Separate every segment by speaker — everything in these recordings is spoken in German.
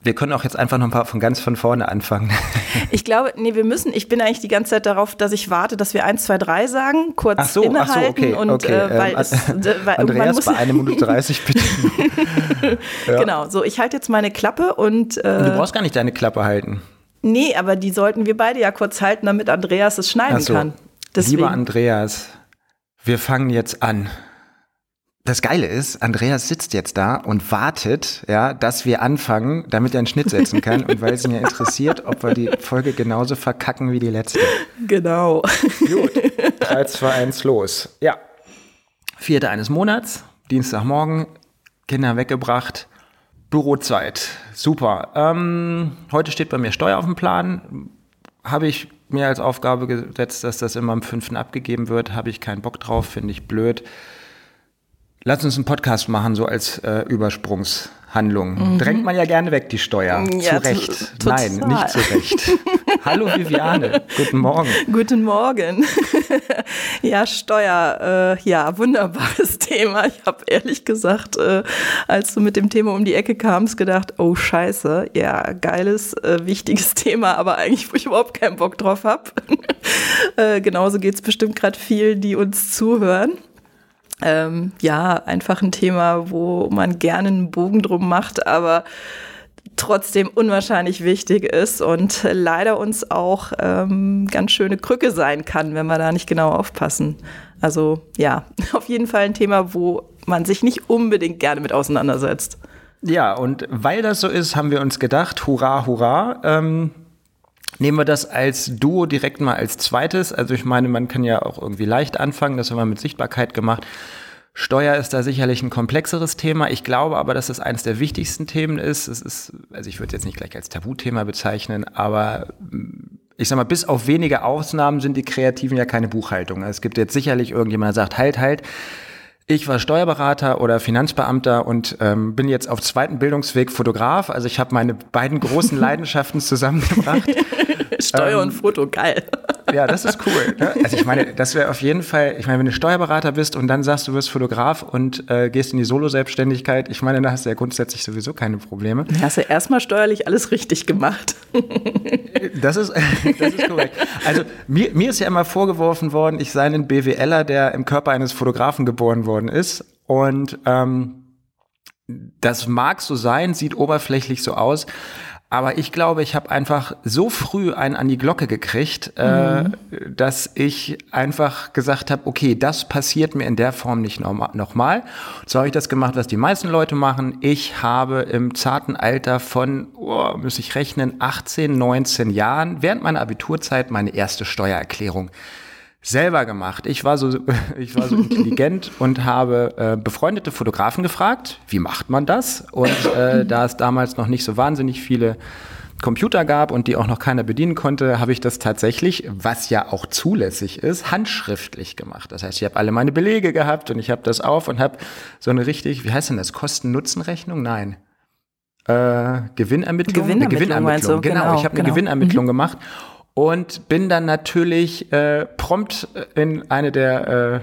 Speaker 1: Wir können auch jetzt einfach noch ein paar von ganz von vorne anfangen.
Speaker 2: Ich glaube, nee, wir müssen, ich bin eigentlich die ganze Zeit darauf, dass ich warte, dass wir 1, 2, 3 sagen, kurz
Speaker 1: ach so,
Speaker 2: innehalten
Speaker 1: ach so, okay,
Speaker 2: und
Speaker 1: okay.
Speaker 2: Äh, weil
Speaker 1: ähm,
Speaker 2: es, äh, weil
Speaker 1: Andreas,
Speaker 2: muss,
Speaker 1: bei 1 Minute 30 bitte.
Speaker 2: ja. Genau, so, ich halte jetzt meine Klappe und. Äh,
Speaker 1: du brauchst gar nicht deine Klappe halten.
Speaker 2: Nee, aber die sollten wir beide ja kurz halten, damit Andreas es schneiden
Speaker 1: so.
Speaker 2: kann.
Speaker 1: Deswegen. Lieber Andreas, wir fangen jetzt an das Geile ist, Andreas sitzt jetzt da und wartet, ja, dass wir anfangen, damit er einen Schnitt setzen kann und weil es ihn ja interessiert, ob wir die Folge genauso verkacken wie die letzte.
Speaker 2: Genau.
Speaker 1: Gut, 3, 2, 1, los. Ja, vierte eines Monats, Dienstagmorgen, Kinder weggebracht, Bürozeit, super. Ähm, heute steht bei mir Steuer auf dem Plan, habe ich mir als Aufgabe gesetzt, dass das immer am 5. abgegeben wird, habe ich keinen Bock drauf, finde ich blöd. Lass uns einen Podcast machen, so als äh, Übersprungshandlung. Mhm. Drängt man ja gerne weg, die Steuer. Ja, zu Recht. Nein, nicht zu Recht. Hallo Viviane, guten Morgen.
Speaker 2: Guten Morgen. ja, Steuer, äh, ja, wunderbares Thema. Ich habe ehrlich gesagt, äh, als du mit dem Thema um die Ecke kamst, gedacht, oh scheiße, ja, geiles, äh, wichtiges Thema, aber eigentlich, wo ich überhaupt keinen Bock drauf habe. Äh, genauso geht es bestimmt gerade vielen, die uns zuhören ähm, ja, einfach ein Thema, wo man gerne einen Bogen drum macht, aber trotzdem unwahrscheinlich wichtig ist und leider uns auch ähm, ganz schöne Krücke sein kann, wenn wir da nicht genau aufpassen. Also ja, auf jeden Fall ein Thema, wo man sich nicht unbedingt gerne mit auseinandersetzt.
Speaker 1: Ja, und weil das so ist, haben wir uns gedacht, hurra, hurra, ähm, Nehmen wir das als Duo direkt mal als zweites. Also ich meine, man kann ja auch irgendwie leicht anfangen, das haben wir mit Sichtbarkeit gemacht. Steuer ist da sicherlich ein komplexeres Thema. Ich glaube aber, dass es eines der wichtigsten Themen ist. Es ist, also ich würde jetzt nicht gleich als Tabuthema bezeichnen, aber ich sag mal, bis auf wenige Ausnahmen sind die Kreativen ja keine Buchhaltung. Es gibt jetzt sicherlich irgendjemand, der sagt, halt, halt, ich war Steuerberater oder Finanzbeamter und ähm, bin jetzt auf zweiten Bildungsweg Fotograf. Also ich habe meine beiden großen Leidenschaften zusammengebracht.
Speaker 2: Steuer ähm, und Foto, geil.
Speaker 1: Ja, das ist cool. Ne? Also ich meine, das wäre auf jeden Fall, ich meine, wenn du Steuerberater bist und dann sagst, du wirst Fotograf und äh, gehst in die Solo-Selbstständigkeit, ich meine, da hast du ja grundsätzlich sowieso keine Probleme.
Speaker 2: Da hast du erstmal steuerlich alles richtig gemacht.
Speaker 1: Das ist, das ist korrekt. Also mir, mir ist ja immer vorgeworfen worden, ich sei ein BWLer, der im Körper eines Fotografen geboren worden ist. Und ähm, das mag so sein, sieht oberflächlich so aus. Aber ich glaube, ich habe einfach so früh einen an die Glocke gekriegt, äh, mhm. äh, dass ich einfach gesagt habe, okay, das passiert mir in der Form nicht nochmal. So habe ich das gemacht, was die meisten Leute machen. Ich habe im zarten Alter von, oh, muss ich rechnen, 18, 19 Jahren während meiner Abiturzeit meine erste Steuererklärung selber gemacht. Ich war so, ich war so intelligent und habe äh, befreundete Fotografen gefragt, wie macht man das? Und äh, da es damals noch nicht so wahnsinnig viele Computer gab und die auch noch keiner bedienen konnte, habe ich das tatsächlich, was ja auch zulässig ist, handschriftlich gemacht. Das heißt, ich habe alle meine Belege gehabt und ich habe das auf und habe so eine richtig, wie heißt denn das, Kosten-Nutzen-Rechnung? Nein. Äh, Gewinnermittlung?
Speaker 2: Gewinnermittlung, eine Gewinnermittlung.
Speaker 1: Genau, genau, ich habe genau. eine Gewinnermittlung mhm. gemacht und bin dann natürlich äh, prompt in eine der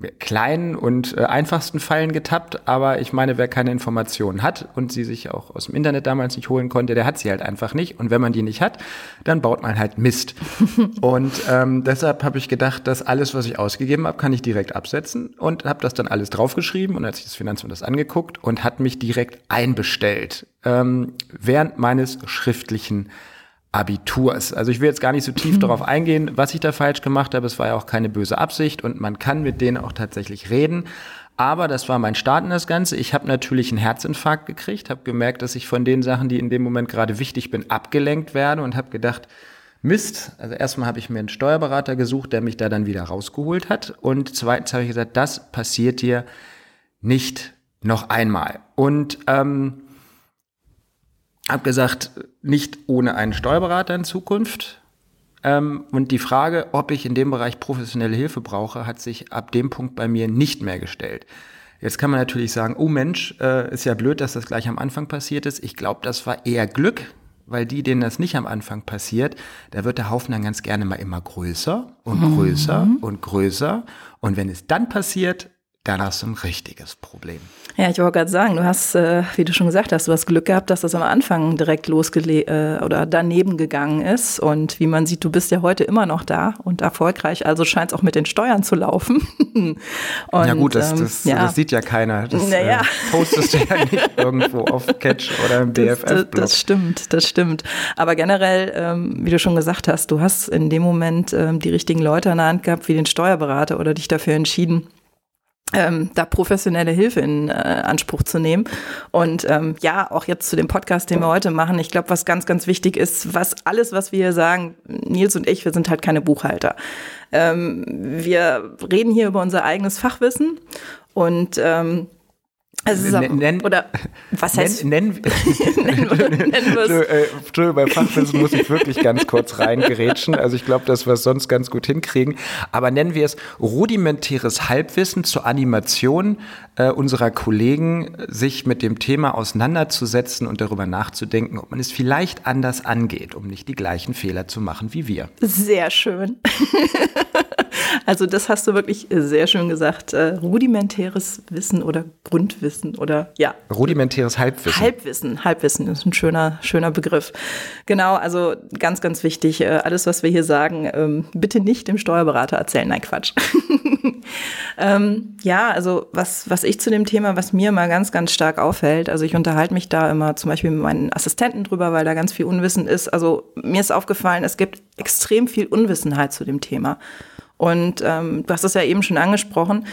Speaker 1: äh, kleinen und äh, einfachsten Fallen getappt. Aber ich meine, wer keine Informationen hat und sie sich auch aus dem Internet damals nicht holen konnte, der hat sie halt einfach nicht. Und wenn man die nicht hat, dann baut man halt Mist. und ähm, deshalb habe ich gedacht, dass alles, was ich ausgegeben habe, kann ich direkt absetzen und habe das dann alles draufgeschrieben. Und als ich das Finanzamt das angeguckt und hat mich direkt einbestellt ähm, während meines schriftlichen Abiturs. Also ich will jetzt gar nicht so tief mhm. darauf eingehen, was ich da falsch gemacht habe. Es war ja auch keine böse Absicht und man kann mit denen auch tatsächlich reden. Aber das war mein Start in das Ganze. Ich habe natürlich einen Herzinfarkt gekriegt, habe gemerkt, dass ich von den Sachen, die in dem Moment gerade wichtig bin, abgelenkt werde und habe gedacht, Mist. Also erstmal habe ich mir einen Steuerberater gesucht, der mich da dann wieder rausgeholt hat. Und zweitens habe ich gesagt, das passiert dir nicht noch einmal. Und ähm, habe gesagt, nicht ohne einen Steuerberater in Zukunft. Ähm, und die Frage, ob ich in dem Bereich professionelle Hilfe brauche, hat sich ab dem Punkt bei mir nicht mehr gestellt. Jetzt kann man natürlich sagen, oh Mensch, äh, ist ja blöd, dass das gleich am Anfang passiert ist. Ich glaube, das war eher Glück, weil die, denen das nicht am Anfang passiert, da wird der Haufen dann ganz gerne mal immer größer und größer mhm. und größer. Und wenn es dann passiert, dann hast du ein richtiges Problem.
Speaker 2: Ja, ich wollte gerade sagen, du hast, äh, wie du schon gesagt hast, du hast Glück gehabt, dass das am Anfang direkt losgele äh, oder daneben gegangen ist. Und wie man sieht, du bist ja heute immer noch da und erfolgreich, also scheint es auch mit den Steuern zu laufen.
Speaker 1: und, ja gut, das, ähm, das, ja. das, sieht ja keiner. Das
Speaker 2: naja. äh,
Speaker 1: postest du ja nicht irgendwo auf Catch oder im DFF.
Speaker 2: Das, das, stimmt, das stimmt. Aber generell, ähm, wie du schon gesagt hast, du hast in dem Moment ähm, die richtigen Leute an der Hand gehabt, wie den Steuerberater oder dich dafür entschieden, ähm, da professionelle Hilfe in äh, Anspruch zu nehmen. Und ähm, ja, auch jetzt zu dem Podcast, den wir heute machen, ich glaube, was ganz, ganz wichtig ist, was alles, was wir hier sagen, Nils und ich, wir sind halt keine Buchhalter. Ähm, wir reden hier über unser eigenes Fachwissen und ähm, also
Speaker 1: nennen,
Speaker 2: oder was heißt
Speaker 1: nennen, nennen, nennen, nennen äh, Entschuldigung, bei Fachwissen muss ich wirklich ganz kurz reingerätschen. Also ich glaube, dass wir es sonst ganz gut hinkriegen. Aber nennen wir es rudimentäres Halbwissen zur Animation äh, unserer Kollegen, sich mit dem Thema auseinanderzusetzen und darüber nachzudenken, ob man es vielleicht anders angeht, um nicht die gleichen Fehler zu machen wie wir.
Speaker 2: Sehr schön. Also das hast du wirklich sehr schön gesagt. Äh, rudimentäres Wissen oder Grundwissen oder ja.
Speaker 1: Rudimentäres Halbwissen.
Speaker 2: Halbwissen, Halbwissen ist ein schöner, schöner Begriff. Genau, also ganz, ganz wichtig. Äh, alles, was wir hier sagen, ähm, bitte nicht dem Steuerberater erzählen. Nein, Quatsch. ähm, ja, also was, was ich zu dem Thema, was mir mal ganz, ganz stark auffällt, also ich unterhalte mich da immer zum Beispiel mit meinen Assistenten drüber, weil da ganz viel Unwissen ist. Also mir ist aufgefallen, es gibt extrem viel Unwissenheit zu dem Thema. Und ähm, du hast es ja eben schon angesprochen.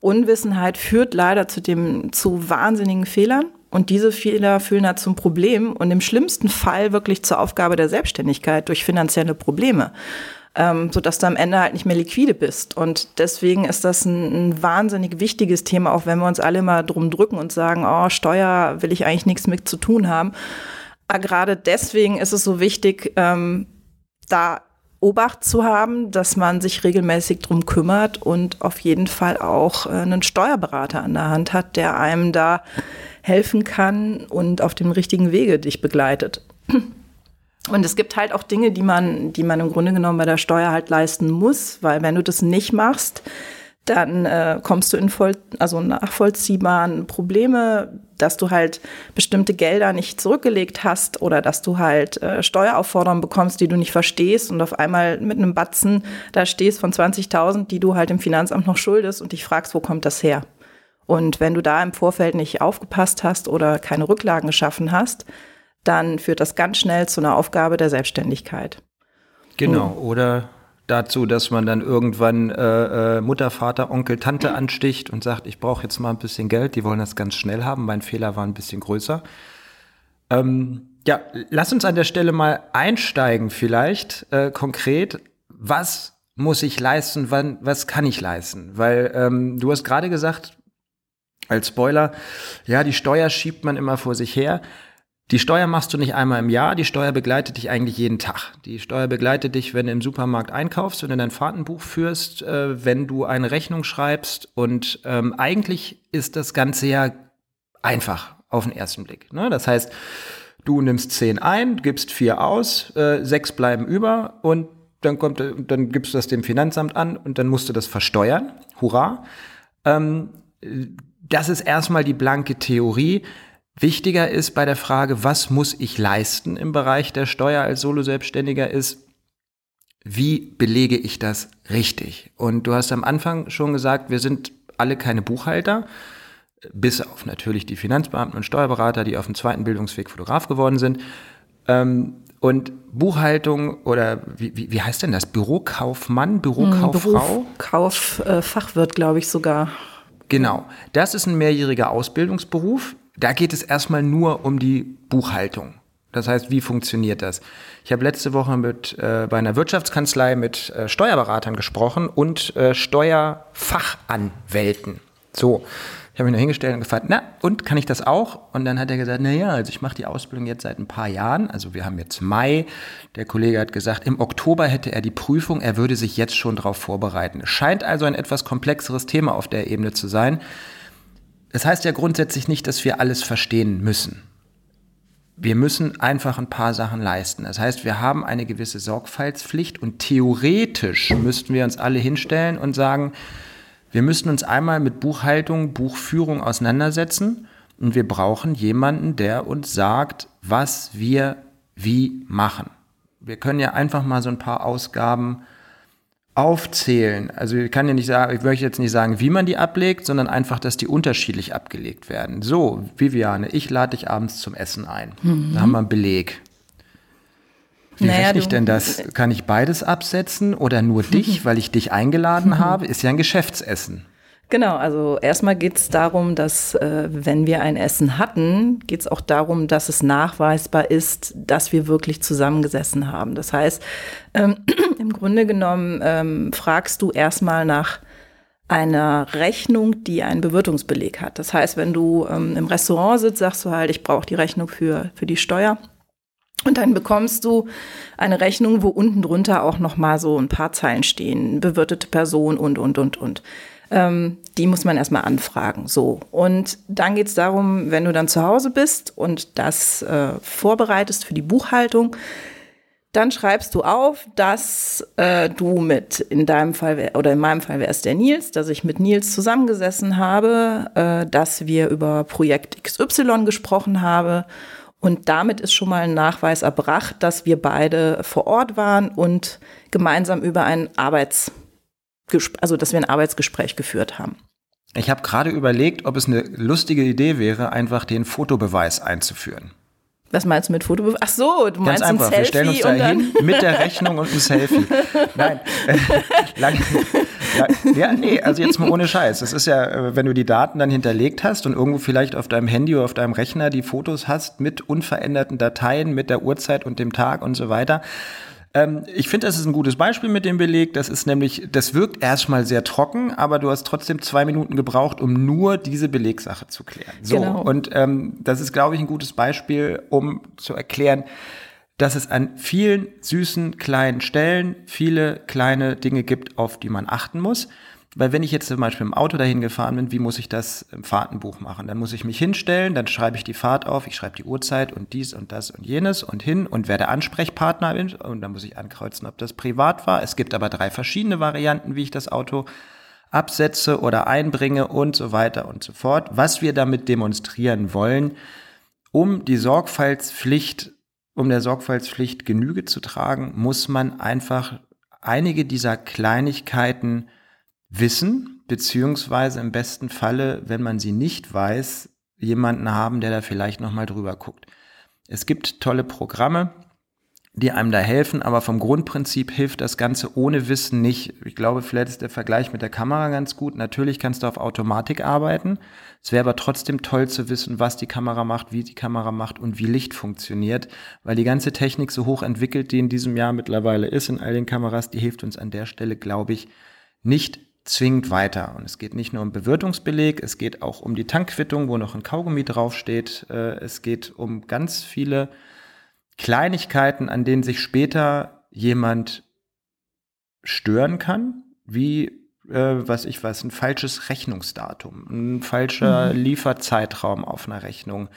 Speaker 2: Unwissenheit führt leider zu dem, zu wahnsinnigen Fehlern. Und diese Fehler führen da zum Problem und im schlimmsten Fall wirklich zur Aufgabe der Selbstständigkeit durch finanzielle Probleme. Ähm, sodass du am Ende halt nicht mehr liquide bist. Und deswegen ist das ein, ein, wahnsinnig wichtiges Thema, auch wenn wir uns alle mal drum drücken und sagen, oh, Steuer will ich eigentlich nichts mit zu tun haben. Aber gerade deswegen ist es so wichtig, ähm, da Obacht zu haben, dass man sich regelmäßig drum kümmert und auf jeden Fall auch äh, einen Steuerberater an der Hand hat, der einem da helfen kann und auf dem richtigen Wege dich begleitet. Und es gibt halt auch Dinge, die man, die man im Grunde genommen bei der Steuer halt leisten muss, weil wenn du das nicht machst, dann äh, kommst du in voll, also nachvollziehbaren Probleme, dass du halt bestimmte Gelder nicht zurückgelegt hast oder dass du halt äh, Steueraufforderungen bekommst, die du nicht verstehst und auf einmal mit einem Batzen da stehst von 20.000, die du halt im Finanzamt noch schuldest und dich fragst, wo kommt das her? Und wenn du da im Vorfeld nicht aufgepasst hast oder keine Rücklagen geschaffen hast, dann führt das ganz schnell zu einer Aufgabe der Selbstständigkeit.
Speaker 1: Genau, oder dazu, dass man dann irgendwann äh, äh, Mutter, Vater, Onkel, Tante ansticht und sagt, ich brauche jetzt mal ein bisschen Geld, die wollen das ganz schnell haben, mein Fehler war ein bisschen größer. Ähm, ja, lass uns an der Stelle mal einsteigen vielleicht äh, konkret. Was muss ich leisten, wann, was kann ich leisten? Weil ähm, du hast gerade gesagt, als Spoiler, ja, die Steuer schiebt man immer vor sich her. Die Steuer machst du nicht einmal im Jahr, die Steuer begleitet dich eigentlich jeden Tag. Die Steuer begleitet dich, wenn du im Supermarkt einkaufst, wenn du dein Fahrtenbuch führst, äh, wenn du eine Rechnung schreibst. Und ähm, eigentlich ist das Ganze ja einfach auf den ersten Blick. Ne? Das heißt, du nimmst zehn ein, gibst vier aus, äh, sechs bleiben über und dann kommt, dann gibst du das dem Finanzamt an und dann musst du das versteuern. Hurra! Ähm, das ist erstmal die blanke Theorie. Wichtiger ist bei der Frage, was muss ich leisten im Bereich der Steuer als Solo-Selbstständiger ist, wie belege ich das richtig? Und du hast am Anfang schon gesagt, wir sind alle keine Buchhalter, bis auf natürlich die Finanzbeamten und Steuerberater, die auf dem zweiten Bildungsweg Fotograf geworden sind. Ähm, und Buchhaltung oder wie, wie, wie heißt denn das? Bürokaufmann, Bürokauffrau?
Speaker 2: Kauffachwirt, äh, glaube ich sogar.
Speaker 1: Genau. Das ist ein mehrjähriger Ausbildungsberuf. Da geht es erstmal nur um die Buchhaltung. Das heißt, wie funktioniert das? Ich habe letzte Woche mit äh, bei einer Wirtschaftskanzlei mit äh, Steuerberatern gesprochen und äh, Steuerfachanwälten. So, ich habe mich nur hingestellt und gefragt, na, und kann ich das auch? Und dann hat er gesagt, na ja, also ich mache die Ausbildung jetzt seit ein paar Jahren. Also wir haben jetzt Mai. Der Kollege hat gesagt, im Oktober hätte er die Prüfung. Er würde sich jetzt schon darauf vorbereiten. Es scheint also ein etwas komplexeres Thema auf der Ebene zu sein. Das heißt ja grundsätzlich nicht, dass wir alles verstehen müssen. Wir müssen einfach ein paar Sachen leisten. Das heißt, wir haben eine gewisse Sorgfaltspflicht und theoretisch müssten wir uns alle hinstellen und sagen, Wir müssen uns einmal mit Buchhaltung, Buchführung auseinandersetzen und wir brauchen jemanden, der uns sagt, was wir wie machen. Wir können ja einfach mal so ein paar Ausgaben aufzählen. Also ich kann ja nicht sagen, ich möchte jetzt nicht sagen, wie man die ablegt, sondern einfach, dass die unterschiedlich abgelegt werden. So, Viviane, ich lade dich abends zum Essen ein. Mhm. Da haben wir einen Beleg. Wie naja, rechne ich denn das? Kann ich beides absetzen oder nur dich, weil ich dich eingeladen habe? Ist ja ein Geschäftsessen.
Speaker 2: Genau, also erstmal geht es darum, dass äh, wenn wir ein Essen hatten, geht es auch darum, dass es nachweisbar ist, dass wir wirklich zusammengesessen haben. Das heißt, ähm, im Grunde genommen ähm, fragst du erstmal nach einer Rechnung, die einen Bewirtungsbeleg hat. Das heißt, wenn du ähm, im Restaurant sitzt, sagst du halt, ich brauche die Rechnung für, für die Steuer. Und dann bekommst du eine Rechnung, wo unten drunter auch noch mal so ein paar Zeilen stehen, bewirtete Person und, und, und, und. Ähm, die muss man erstmal anfragen. So. Und dann geht es darum, wenn du dann zu Hause bist und das äh, vorbereitest für die Buchhaltung, dann schreibst du auf, dass äh, du mit, in deinem Fall, oder in meinem Fall wäre es der Nils, dass ich mit Nils zusammengesessen habe, äh, dass wir über Projekt XY gesprochen haben. Und damit ist schon mal ein Nachweis erbracht, dass wir beide vor Ort waren und gemeinsam über ein Arbeits also dass wir ein Arbeitsgespräch geführt haben.
Speaker 1: Ich habe gerade überlegt, ob es eine lustige Idee wäre, einfach den Fotobeweis einzuführen.
Speaker 2: Was meinst du mit Fotobeweis? Ach so,
Speaker 1: du Ganz meinst einfach. ein Selfie wir stellen uns da hin mit der Rechnung und ein Selfie. Nein, lang, lang, ja, nee, also jetzt mal ohne Scheiß. Das ist ja, äh, wenn du die Daten dann hinterlegt hast und irgendwo vielleicht auf deinem Handy oder auf deinem Rechner die Fotos hast mit unveränderten Dateien, mit der Uhrzeit und dem Tag und so weiter ähm, ich finde, das ist ein gutes Beispiel mit dem Beleg. Das ist nämlich, das wirkt erstmal sehr trocken, aber du hast trotzdem zwei Minuten gebraucht, um nur diese Belegsache zu klären. So. Genau. Und ähm, das ist, glaube ich, ein gutes Beispiel, um zu erklären, dass es an vielen süßen kleinen Stellen viele kleine Dinge gibt, auf die man achten muss. Weil wenn ich jetzt zum Beispiel im Auto dahin gefahren bin, wie muss ich das im Fahrtenbuch machen? Dann muss ich mich hinstellen, dann schreibe ich die Fahrt auf, ich schreibe die Uhrzeit und dies und das und jenes und hin und wer der Ansprechpartner ist und dann muss ich ankreuzen, ob das privat war. Es gibt aber drei verschiedene Varianten, wie ich das Auto absetze oder einbringe und so weiter und so fort. Was wir damit demonstrieren wollen, um die Sorgfaltspflicht, um der Sorgfaltspflicht Genüge zu tragen, muss man einfach einige dieser Kleinigkeiten wissen, beziehungsweise im besten Falle, wenn man sie nicht weiß, jemanden haben, der da vielleicht nochmal drüber guckt. Es gibt tolle Programme, die einem da helfen, aber vom Grundprinzip hilft das Ganze ohne Wissen nicht. Ich glaube, vielleicht ist der Vergleich mit der Kamera ganz gut. Natürlich kannst du auf Automatik arbeiten. Es wäre aber trotzdem toll zu wissen, was die Kamera macht, wie die Kamera macht und wie Licht funktioniert, weil die ganze Technik so hoch entwickelt, die in diesem Jahr mittlerweile ist in all den Kameras, die hilft uns an der Stelle, glaube ich, nicht zwingend weiter. Und es geht nicht nur um Bewirtungsbeleg, es geht auch um die Tankquittung, wo noch ein Kaugummi draufsteht. Äh, es geht um ganz viele Kleinigkeiten, an denen sich später jemand stören kann, wie äh, was ich weiß, ein falsches Rechnungsdatum, ein falscher mhm. Lieferzeitraum auf einer Rechnung,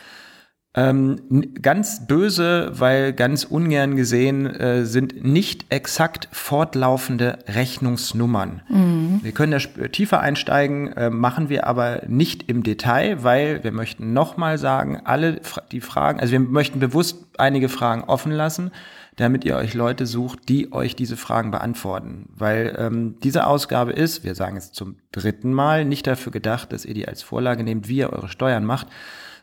Speaker 1: ähm, ganz böse, weil ganz ungern gesehen äh, sind nicht exakt fortlaufende Rechnungsnummern. Mhm. Wir können da tiefer einsteigen, äh, machen wir aber nicht im Detail, weil wir möchten nochmal sagen, alle die Fragen, also wir möchten bewusst einige Fragen offen lassen, damit ihr euch Leute sucht, die euch diese Fragen beantworten. Weil ähm, diese Ausgabe ist, wir sagen es zum dritten Mal, nicht dafür gedacht, dass ihr die als Vorlage nehmt, wie ihr eure Steuern macht,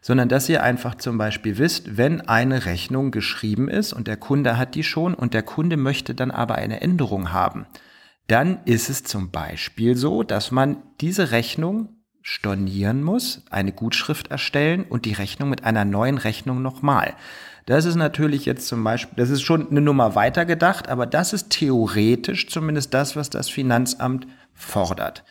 Speaker 1: sondern dass ihr einfach zum Beispiel wisst, wenn eine Rechnung geschrieben ist und der Kunde hat die schon und der Kunde möchte dann aber eine Änderung haben, dann ist es zum Beispiel so, dass man diese Rechnung stornieren muss, eine Gutschrift erstellen und die Rechnung mit einer neuen Rechnung nochmal. Das ist natürlich jetzt zum Beispiel, das ist schon eine Nummer weiter gedacht, aber das ist theoretisch zumindest das, was das Finanzamt fordert.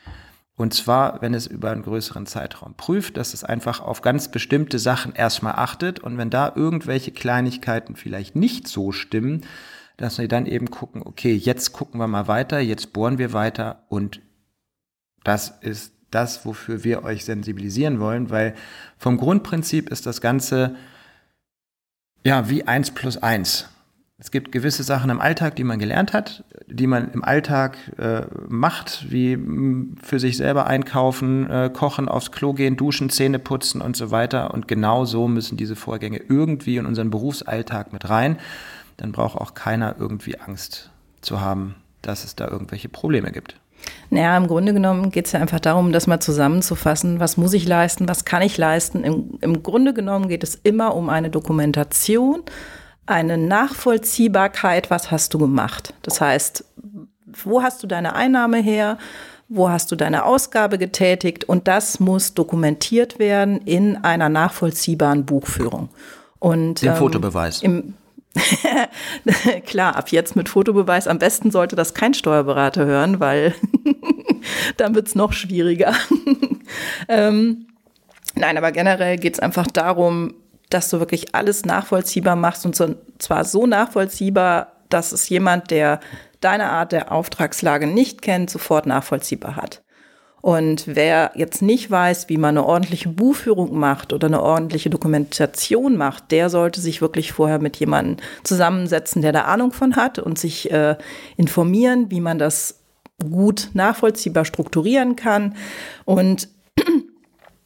Speaker 1: Und zwar, wenn es über einen größeren Zeitraum prüft, dass es einfach auf ganz bestimmte Sachen erstmal achtet und wenn da irgendwelche Kleinigkeiten vielleicht nicht so stimmen, dass wir dann eben gucken, okay, jetzt gucken wir mal weiter, jetzt bohren wir weiter und das ist das, wofür wir euch sensibilisieren wollen, weil vom Grundprinzip ist das Ganze ja wie eins plus eins. Es gibt gewisse Sachen im Alltag, die man gelernt hat, die man im Alltag äh, macht, wie mh, für sich selber einkaufen, äh, kochen, aufs Klo gehen, duschen, Zähne putzen und so weiter. Und genau so müssen diese Vorgänge irgendwie in unseren Berufsalltag mit rein. Dann braucht auch keiner irgendwie Angst zu haben, dass es da irgendwelche Probleme gibt.
Speaker 2: Naja, im Grunde genommen geht es ja einfach darum, das mal zusammenzufassen. Was muss ich leisten? Was kann ich leisten? Im, Im Grunde genommen geht es immer um eine Dokumentation eine Nachvollziehbarkeit, was hast du gemacht. Das heißt, wo hast du deine Einnahme her? Wo hast du deine Ausgabe getätigt? Und das muss dokumentiert werden in einer nachvollziehbaren Buchführung. Und,
Speaker 1: Den ähm, Fotobeweis.
Speaker 2: Im, Klar, ab jetzt mit Fotobeweis. Am besten sollte das kein Steuerberater hören, weil dann wird es noch schwieriger. ähm, nein, aber generell geht es einfach darum, dass du wirklich alles nachvollziehbar machst und so, zwar so nachvollziehbar, dass es jemand, der deine Art der Auftragslage nicht kennt, sofort nachvollziehbar hat. Und wer jetzt nicht weiß, wie man eine ordentliche Buchführung macht oder eine ordentliche Dokumentation macht, der sollte sich wirklich vorher mit jemandem zusammensetzen, der da Ahnung von hat und sich äh, informieren, wie man das gut nachvollziehbar strukturieren kann. Und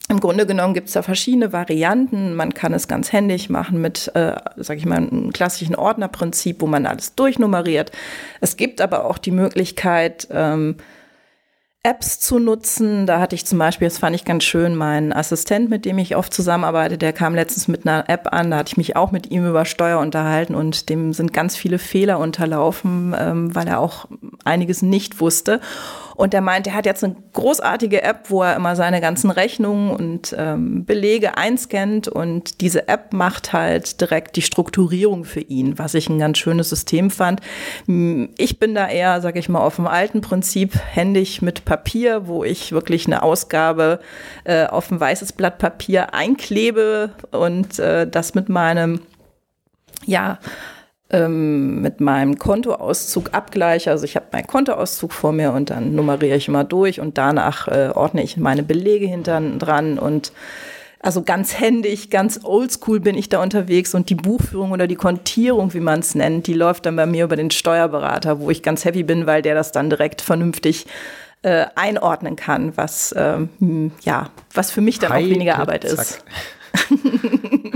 Speaker 2: im Grunde genommen gibt es da verschiedene Varianten. Man kann es ganz händig machen mit, äh, sage ich mal, einem klassischen Ordnerprinzip, wo man alles durchnummeriert. Es gibt aber auch die Möglichkeit, ähm, Apps zu nutzen. Da hatte ich zum Beispiel, das fand ich ganz schön, meinen Assistent, mit dem ich oft zusammenarbeite, der kam letztens mit einer App an, da hatte ich mich auch mit ihm über Steuer unterhalten und dem sind ganz viele Fehler unterlaufen, ähm, weil er auch einiges nicht wusste. Und er meint, er hat jetzt eine großartige App, wo er immer seine ganzen Rechnungen und ähm, Belege einscannt und diese App macht halt direkt die Strukturierung für ihn, was ich ein ganz schönes System fand. Ich bin da eher, sage ich mal, auf dem alten Prinzip händig mit Papier, wo ich wirklich eine Ausgabe äh, auf ein weißes Blatt Papier einklebe und äh, das mit meinem ja, ähm, mit meinem Kontoauszug abgleiche. Also ich habe meinen Kontoauszug vor mir und dann nummeriere ich immer durch und danach äh, ordne ich meine Belege hinten dran und also ganz händig, ganz oldschool bin ich da unterwegs und die Buchführung oder die Kontierung, wie man es nennt, die läuft dann bei mir über den Steuerberater, wo ich ganz happy bin, weil der das dann direkt vernünftig äh, einordnen kann, was ähm, ja, was für mich dann Heide, auch weniger Arbeit zack. ist.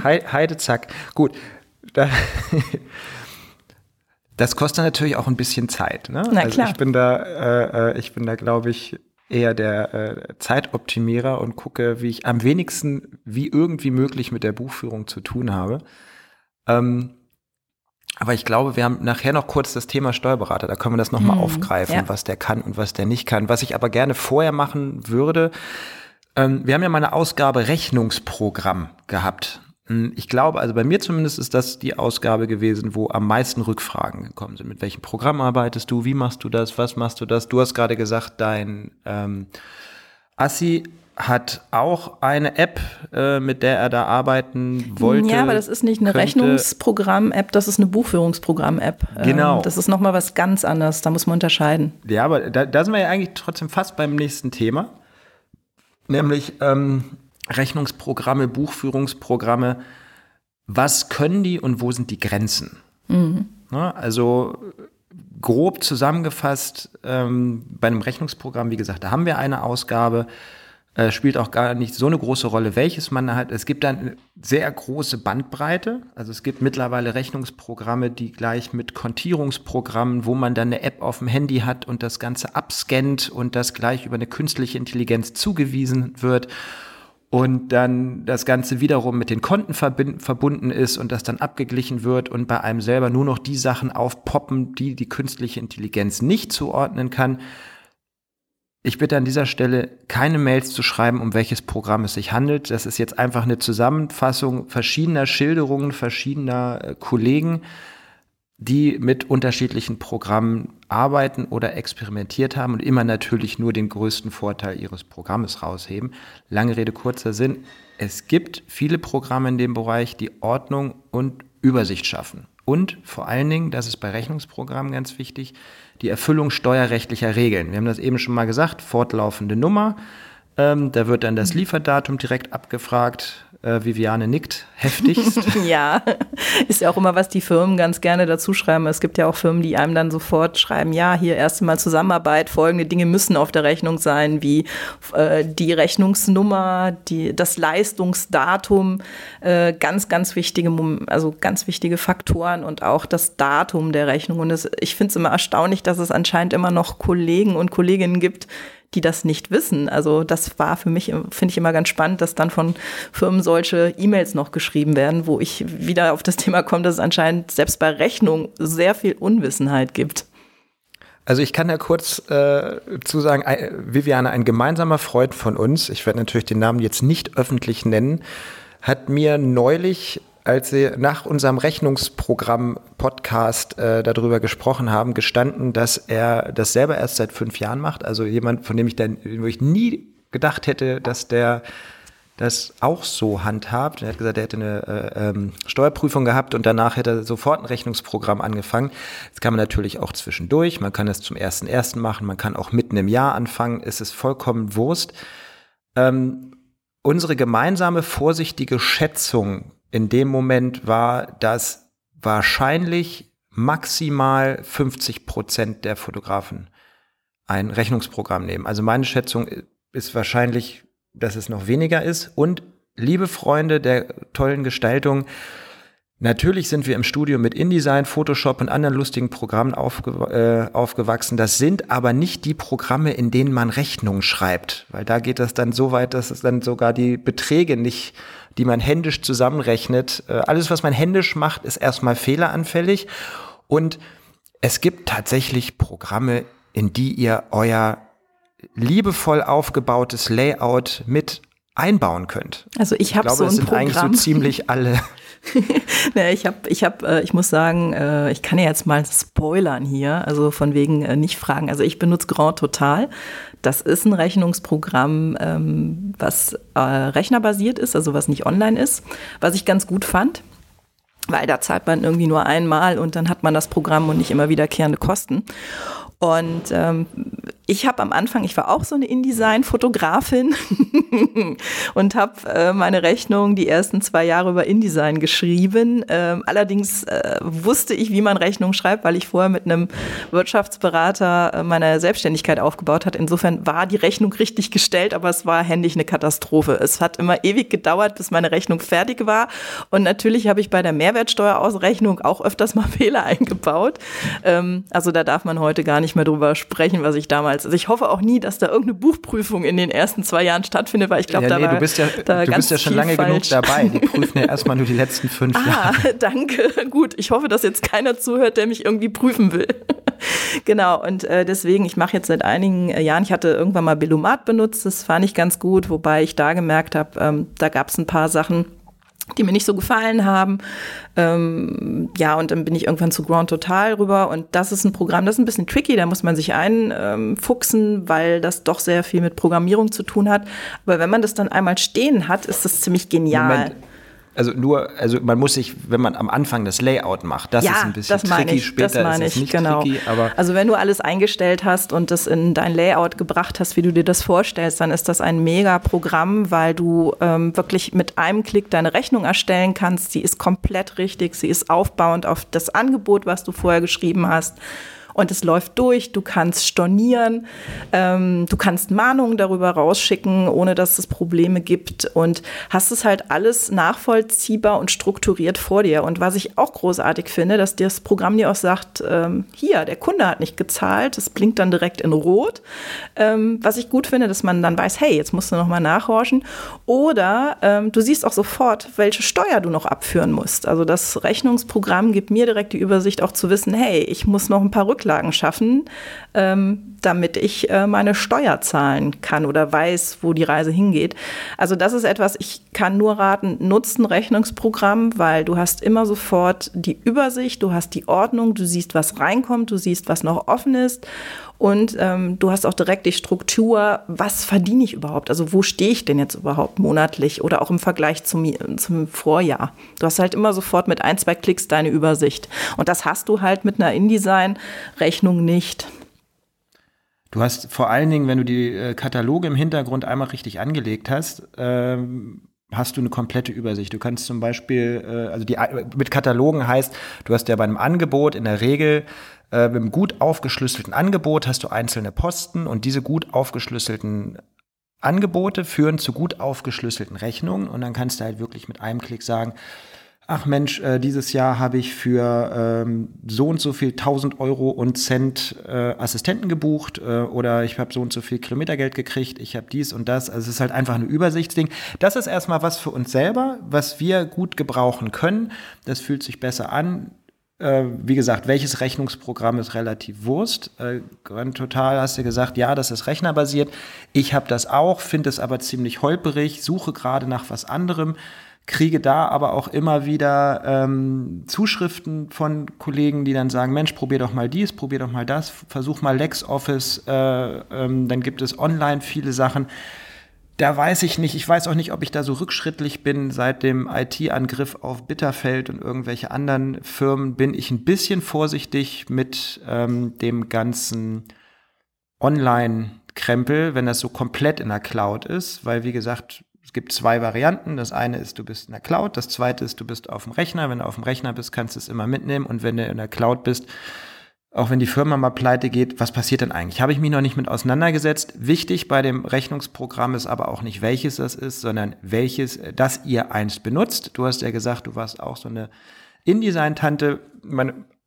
Speaker 1: Heide, zack. Gut. Da Das kostet natürlich auch ein bisschen Zeit. Ne?
Speaker 2: Na also
Speaker 1: klar. Ich bin da, äh, äh, ich bin da, glaube ich, eher der äh, Zeitoptimierer und gucke, wie ich am wenigsten, wie irgendwie möglich mit der Buchführung zu tun habe. Ähm, aber ich glaube, wir haben nachher noch kurz das Thema Steuerberater. Da können wir das nochmal mhm, aufgreifen, ja. was der kann und was der nicht kann. Was ich aber gerne vorher machen würde, ähm, wir haben ja mal eine Ausgabe Rechnungsprogramm gehabt. Hm, ich glaube, also bei mir zumindest ist das die Ausgabe gewesen, wo am meisten Rückfragen gekommen sind. Mit welchem Programm arbeitest du? Wie machst du das? Was machst du das? Du hast gerade gesagt, dein ähm, Assi hat auch eine App, äh, mit der er da arbeiten wollte.
Speaker 2: Ja, aber das ist nicht eine Rechnungsprogramm-App, das ist eine Buchführungsprogramm-App.
Speaker 1: Ähm, genau.
Speaker 2: das ist nochmal was ganz anderes, da muss man unterscheiden.
Speaker 1: Ja, aber da, da sind wir ja eigentlich trotzdem fast beim nächsten Thema. Nämlich, ähm, Rechnungsprogramme, Buchführungsprogramme, was können die und wo sind die Grenzen? Mhm. also grob zusammengefasst, ähm, bei einem Rechnungsprogramm, wie gesagt, da haben wir eine Ausgabe, äh, spielt auch gar nicht so eine große Rolle, welches man hat. Es gibt dann eine sehr große Bandbreite. Also es gibt mittlerweile Rechnungsprogramme, die gleich mit Kontierungsprogrammen, wo man dann eine App auf dem Handy hat und das Ganze abscannt und das gleich über eine künstliche Intelligenz zugewiesen wird und dann das Ganze wiederum mit den Konten verbunden ist und das dann abgeglichen wird und bei einem selber nur noch die Sachen aufpoppen, die die künstliche Intelligenz nicht zuordnen kann. Ich bitte an dieser Stelle keine Mails zu schreiben, um welches Programm es sich handelt. Das ist jetzt einfach eine Zusammenfassung verschiedener Schilderungen verschiedener äh, Kollegen die mit unterschiedlichen Programmen arbeiten oder experimentiert haben und immer natürlich nur den größten Vorteil ihres Programmes rausheben. Lange Rede, kurzer Sinn. Es gibt viele Programme in dem Bereich, die Ordnung und Übersicht schaffen. Und vor allen Dingen, das ist bei Rechnungsprogrammen ganz wichtig, die Erfüllung steuerrechtlicher Regeln. Wir haben das eben schon mal gesagt, fortlaufende Nummer, Ähm, da wird dann das Lieferdatum direkt abgefragt. Äh, Viviane nickt heftigst.
Speaker 2: ja, ist ja auch immer, was die Firmen ganz gerne dazu schreiben. Es gibt ja auch Firmen, die einem dann sofort schreiben, ja, hier erst mal Zusammenarbeit, folgende Dinge müssen auf der Rechnung sein, wie äh, die Rechnungsnummer, die, das Leistungsdatum, äh, ganz, ganz wichtige, also ganz wichtige Faktoren und auch das Datum der Rechnung. Und das, ich finde es immer erstaunlich, dass es anscheinend immer noch Kollegen und Kolleginnen gibt, die das nicht wissen. Also das war für mich, finde ich immer ganz spannend, dass dann von Firmen solche E-Mails noch geschrieben werden, wo ich wieder auf das Thema komme, dass es anscheinend selbst bei Rechnung sehr viel Unwissenheit gibt.
Speaker 1: Also ich kann ja kurz äh, zu sagen, Viviane, ein gemeinsamer Freund von uns, ich werde natürlich den Namen jetzt nicht öffentlich nennen, hat mir neulich als Sie nach unserem Rechnungsprogramm-Podcast äh, darüber gesprochen haben, gestanden, dass er das selber erst seit fünf Jahren macht. Also jemand, von dem ich dann, wo ich nie gedacht hätte, dass der das auch so handhabt. Er hat gesagt, er hätte eine äh, ähm, Steuerprüfung gehabt und danach hätte er sofort ein Rechnungsprogramm angefangen. Das kann man natürlich auch zwischendurch. Man kann es zum ersten ersten machen. Man kann auch mitten im Jahr anfangen. Es ist vollkommen Wurst. Ähm, unsere gemeinsame vorsichtige Schätzung in dem Moment war, dass wahrscheinlich maximal 50 Prozent der Fotografen ein Rechnungsprogramm nehmen. Also meine Schätzung ist wahrscheinlich, dass es noch weniger ist. Und liebe Freunde der tollen Gestaltung, Natürlich sind wir im Studio mit InDesign, Photoshop und anderen lustigen Programmen aufge äh, aufgewachsen. Das sind aber nicht die Programme, in denen man Rechnungen schreibt, weil da geht das dann so weit, dass es dann sogar die Beträge nicht, die man händisch zusammenrechnet. Äh, alles, was man händisch macht, ist erstmal fehleranfällig. Und es gibt tatsächlich Programme, in die ihr euer liebevoll aufgebautes Layout mit einbauen könnt.
Speaker 2: Also ich habe so ein
Speaker 1: es sind
Speaker 2: Programm.
Speaker 1: eigentlich so ziemlich alle.
Speaker 2: naja, ich habe, ich habe, äh, ich muss sagen, äh, ich kann ja jetzt mal spoilern hier, also von wegen äh, nicht fragen. Also ich benutze Grand Total. Das ist ein Rechnungsprogramm, ähm, was rechnerbasiert ist, also was nicht online ist, was ich ganz gut fand weil da zahlt man irgendwie nur einmal und dann hat man das Programm und nicht immer wiederkehrende Kosten. Und ähm, ich habe am Anfang, ich war auch so eine InDesign-Fotografin und habe äh, meine Rechnung die ersten zwei Jahre über InDesign geschrieben. Ähm, allerdings äh, wusste ich, wie man Rechnungen schreibt, weil ich vorher mit einem Wirtschaftsberater äh, meine Selbstständigkeit aufgebaut hat. Insofern war die Rechnung richtig gestellt, aber es war händisch eine Katastrophe. Es hat immer ewig gedauert, bis meine Rechnung fertig war. Und natürlich habe ich bei der Mehrwertsteuerausrechnung auch öfters mal Fehler eingebaut. Ähm, also da darf man heute gar nicht mehr drüber sprechen, was ich damals. Also ich hoffe auch nie, dass da irgendeine Buchprüfung in den ersten zwei Jahren stattfindet, weil ich glaube,
Speaker 1: ja,
Speaker 2: da
Speaker 1: nee,
Speaker 2: war
Speaker 1: du bist ja,
Speaker 2: da
Speaker 1: du bist ja schon lange
Speaker 2: falsch.
Speaker 1: genug dabei. Die prüfen ja erstmal nur die letzten fünf
Speaker 2: ah,
Speaker 1: Jahre.
Speaker 2: danke. Gut, ich hoffe, dass jetzt keiner zuhört, der mich irgendwie prüfen will. genau, und äh, deswegen, ich mache jetzt seit einigen äh, Jahren, ich hatte irgendwann mal Billumat benutzt, das fand ich ganz gut, wobei ich da gemerkt habe, ähm, da gab es ein paar Sachen, die mir nicht so gefallen haben. Ähm, ja, und dann bin ich irgendwann zu Ground Total rüber und das ist ein Programm, das ist ein bisschen tricky, da muss man sich einfuchsen, weil das doch sehr viel mit Programmierung zu tun hat. Aber wenn man das dann einmal stehen hat, ist das ziemlich genial. Moment
Speaker 1: also nur, also man muss sich, wenn man am Anfang das Layout macht, das
Speaker 2: ja,
Speaker 1: ist ein bisschen
Speaker 2: das tricky. Ich,
Speaker 1: Später
Speaker 2: das meine
Speaker 1: ist es
Speaker 2: ich,
Speaker 1: nicht
Speaker 2: genau.
Speaker 1: tricky, aber
Speaker 2: also wenn du alles eingestellt hast und das in dein Layout gebracht hast, wie du dir das vorstellst, dann ist das ein mega Programm, weil du ähm, wirklich mit einem Klick deine Rechnung erstellen kannst. Sie ist komplett richtig, sie ist aufbauend auf das Angebot, was du vorher geschrieben hast und es läuft durch. Du kannst stornieren, ähm, du kannst Mahnungen darüber rausschicken, ohne dass es Probleme gibt und hast es halt alles nachvollziehbar und strukturiert vor dir. Und was ich auch großartig finde, dass das Programm dir auch sagt, ähm, hier, der Kunde hat nicht gezahlt, es blinkt dann direkt in Rot. Ähm, was ich gut finde, dass man dann weiß, hey, jetzt musst du nochmal nachhorchen. Oder ähm, du siehst auch sofort, welche Steuer du noch abführen musst. Also das Rechnungsprogramm gibt mir direkt die Übersicht, auch zu wissen, hey, ich muss noch ein paar Rücklagen Rücklagen schaffen, ähm, damit ich äh, meine Steuer zahlen kann oder weiß, wo die Reise hingeht. Also das ist etwas, ich kann nur raten, nutzt ein Rechnungsprogramm, weil du hast immer sofort die Übersicht, du hast die Ordnung, du siehst, was reinkommt, du siehst, was noch offen ist und ähm, du hast auch direkt die Struktur, was verdiene ich überhaupt? Also wo stehe ich denn jetzt überhaupt monatlich oder auch im Vergleich zum, zum Vorjahr? Du hast halt immer sofort mit ein, zwei Klicks deine Übersicht. Und das hast du halt mit einer InDesign-Rechnung nicht.
Speaker 1: Du hast vor allen Dingen, wenn du die äh, Kataloge im Hintergrund einmal richtig angelegt hast, ähm, hast du eine komplette Übersicht. Du kannst zum Beispiel, äh, also die, mit Katalogen heißt, du hast ja bei einem Angebot in der Regel äh, mit einem gut aufgeschlüsselten Angebot hast du einzelne Posten und diese gut aufgeschlüsselten Angebote führen zu gut aufgeschlüsselten Rechnungen und dann kannst du halt wirklich mit einem Klick sagen, ach Mensch, äh, dieses Jahr habe ich für ähm, so und so viel 1000 Euro und Cent äh, Assistenten gebucht äh, oder ich habe so und so viel Kilometergeld gekriegt, ich habe dies und das. Also es ist halt einfach ein Übersichtsding. Das ist erstmal was für uns selber, was wir gut gebrauchen können. Das fühlt sich besser an. Äh, wie gesagt, welches Rechnungsprogramm ist relativ Wurst. Äh, Total hast du gesagt, ja, das ist rechnerbasiert. Ich habe das auch, finde es aber ziemlich holperig, suche gerade nach was anderem kriege da aber auch immer wieder ähm, Zuschriften von Kollegen, die dann sagen, Mensch, probier doch mal dies, probier doch mal das, versuch mal LexOffice, äh, ähm, dann gibt es online viele Sachen. Da weiß ich nicht, ich weiß auch nicht, ob ich da so rückschrittlich bin. Seit dem IT-Angriff auf Bitterfeld und irgendwelche anderen Firmen bin ich ein bisschen vorsichtig mit ähm, dem ganzen Online-Krempel, wenn das so komplett in der Cloud ist, weil wie gesagt, es gibt zwei Varianten. Das eine ist, du bist in der Cloud. Das zweite ist, du bist auf dem Rechner. Wenn du auf dem Rechner bist, kannst du es immer mitnehmen. Und wenn du in der Cloud bist, auch wenn die Firma mal pleite geht, was passiert denn eigentlich? Habe ich mich noch nicht mit auseinandergesetzt. Wichtig bei dem Rechnungsprogramm ist aber auch nicht, welches das ist, sondern welches, das ihr einst benutzt. Du hast ja gesagt, du warst auch so eine InDesign-Tante.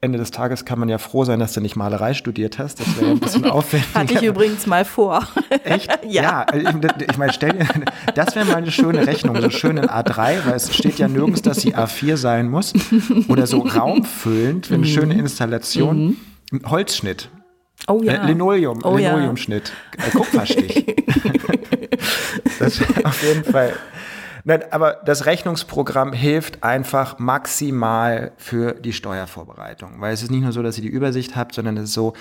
Speaker 1: Ende des Tages kann man ja froh sein, dass du nicht Malerei studiert hast. Das wäre ja ein bisschen aufwendig.
Speaker 2: Hatte ich übrigens mal vor.
Speaker 1: Echt? ja. ja. Ich, ich meine, stell dir, das wäre mal eine schöne Rechnung, so schön in A3, weil es steht ja nirgends, dass sie A4 sein muss. Oder so raumfüllend für eine mhm. schöne Installation. Mhm. Holzschnitt.
Speaker 2: Oh ja.
Speaker 1: Äh, Linoleum,
Speaker 2: oh,
Speaker 1: Linoleumschnitt. Ja. Äh, Kupferstich. das auf jeden Fall Nein, aber das Rechnungsprogramm hilft einfach maximal für die Steuervorbereitung, weil es ist nicht nur so, dass ihr die Übersicht habt, sondern es ist so,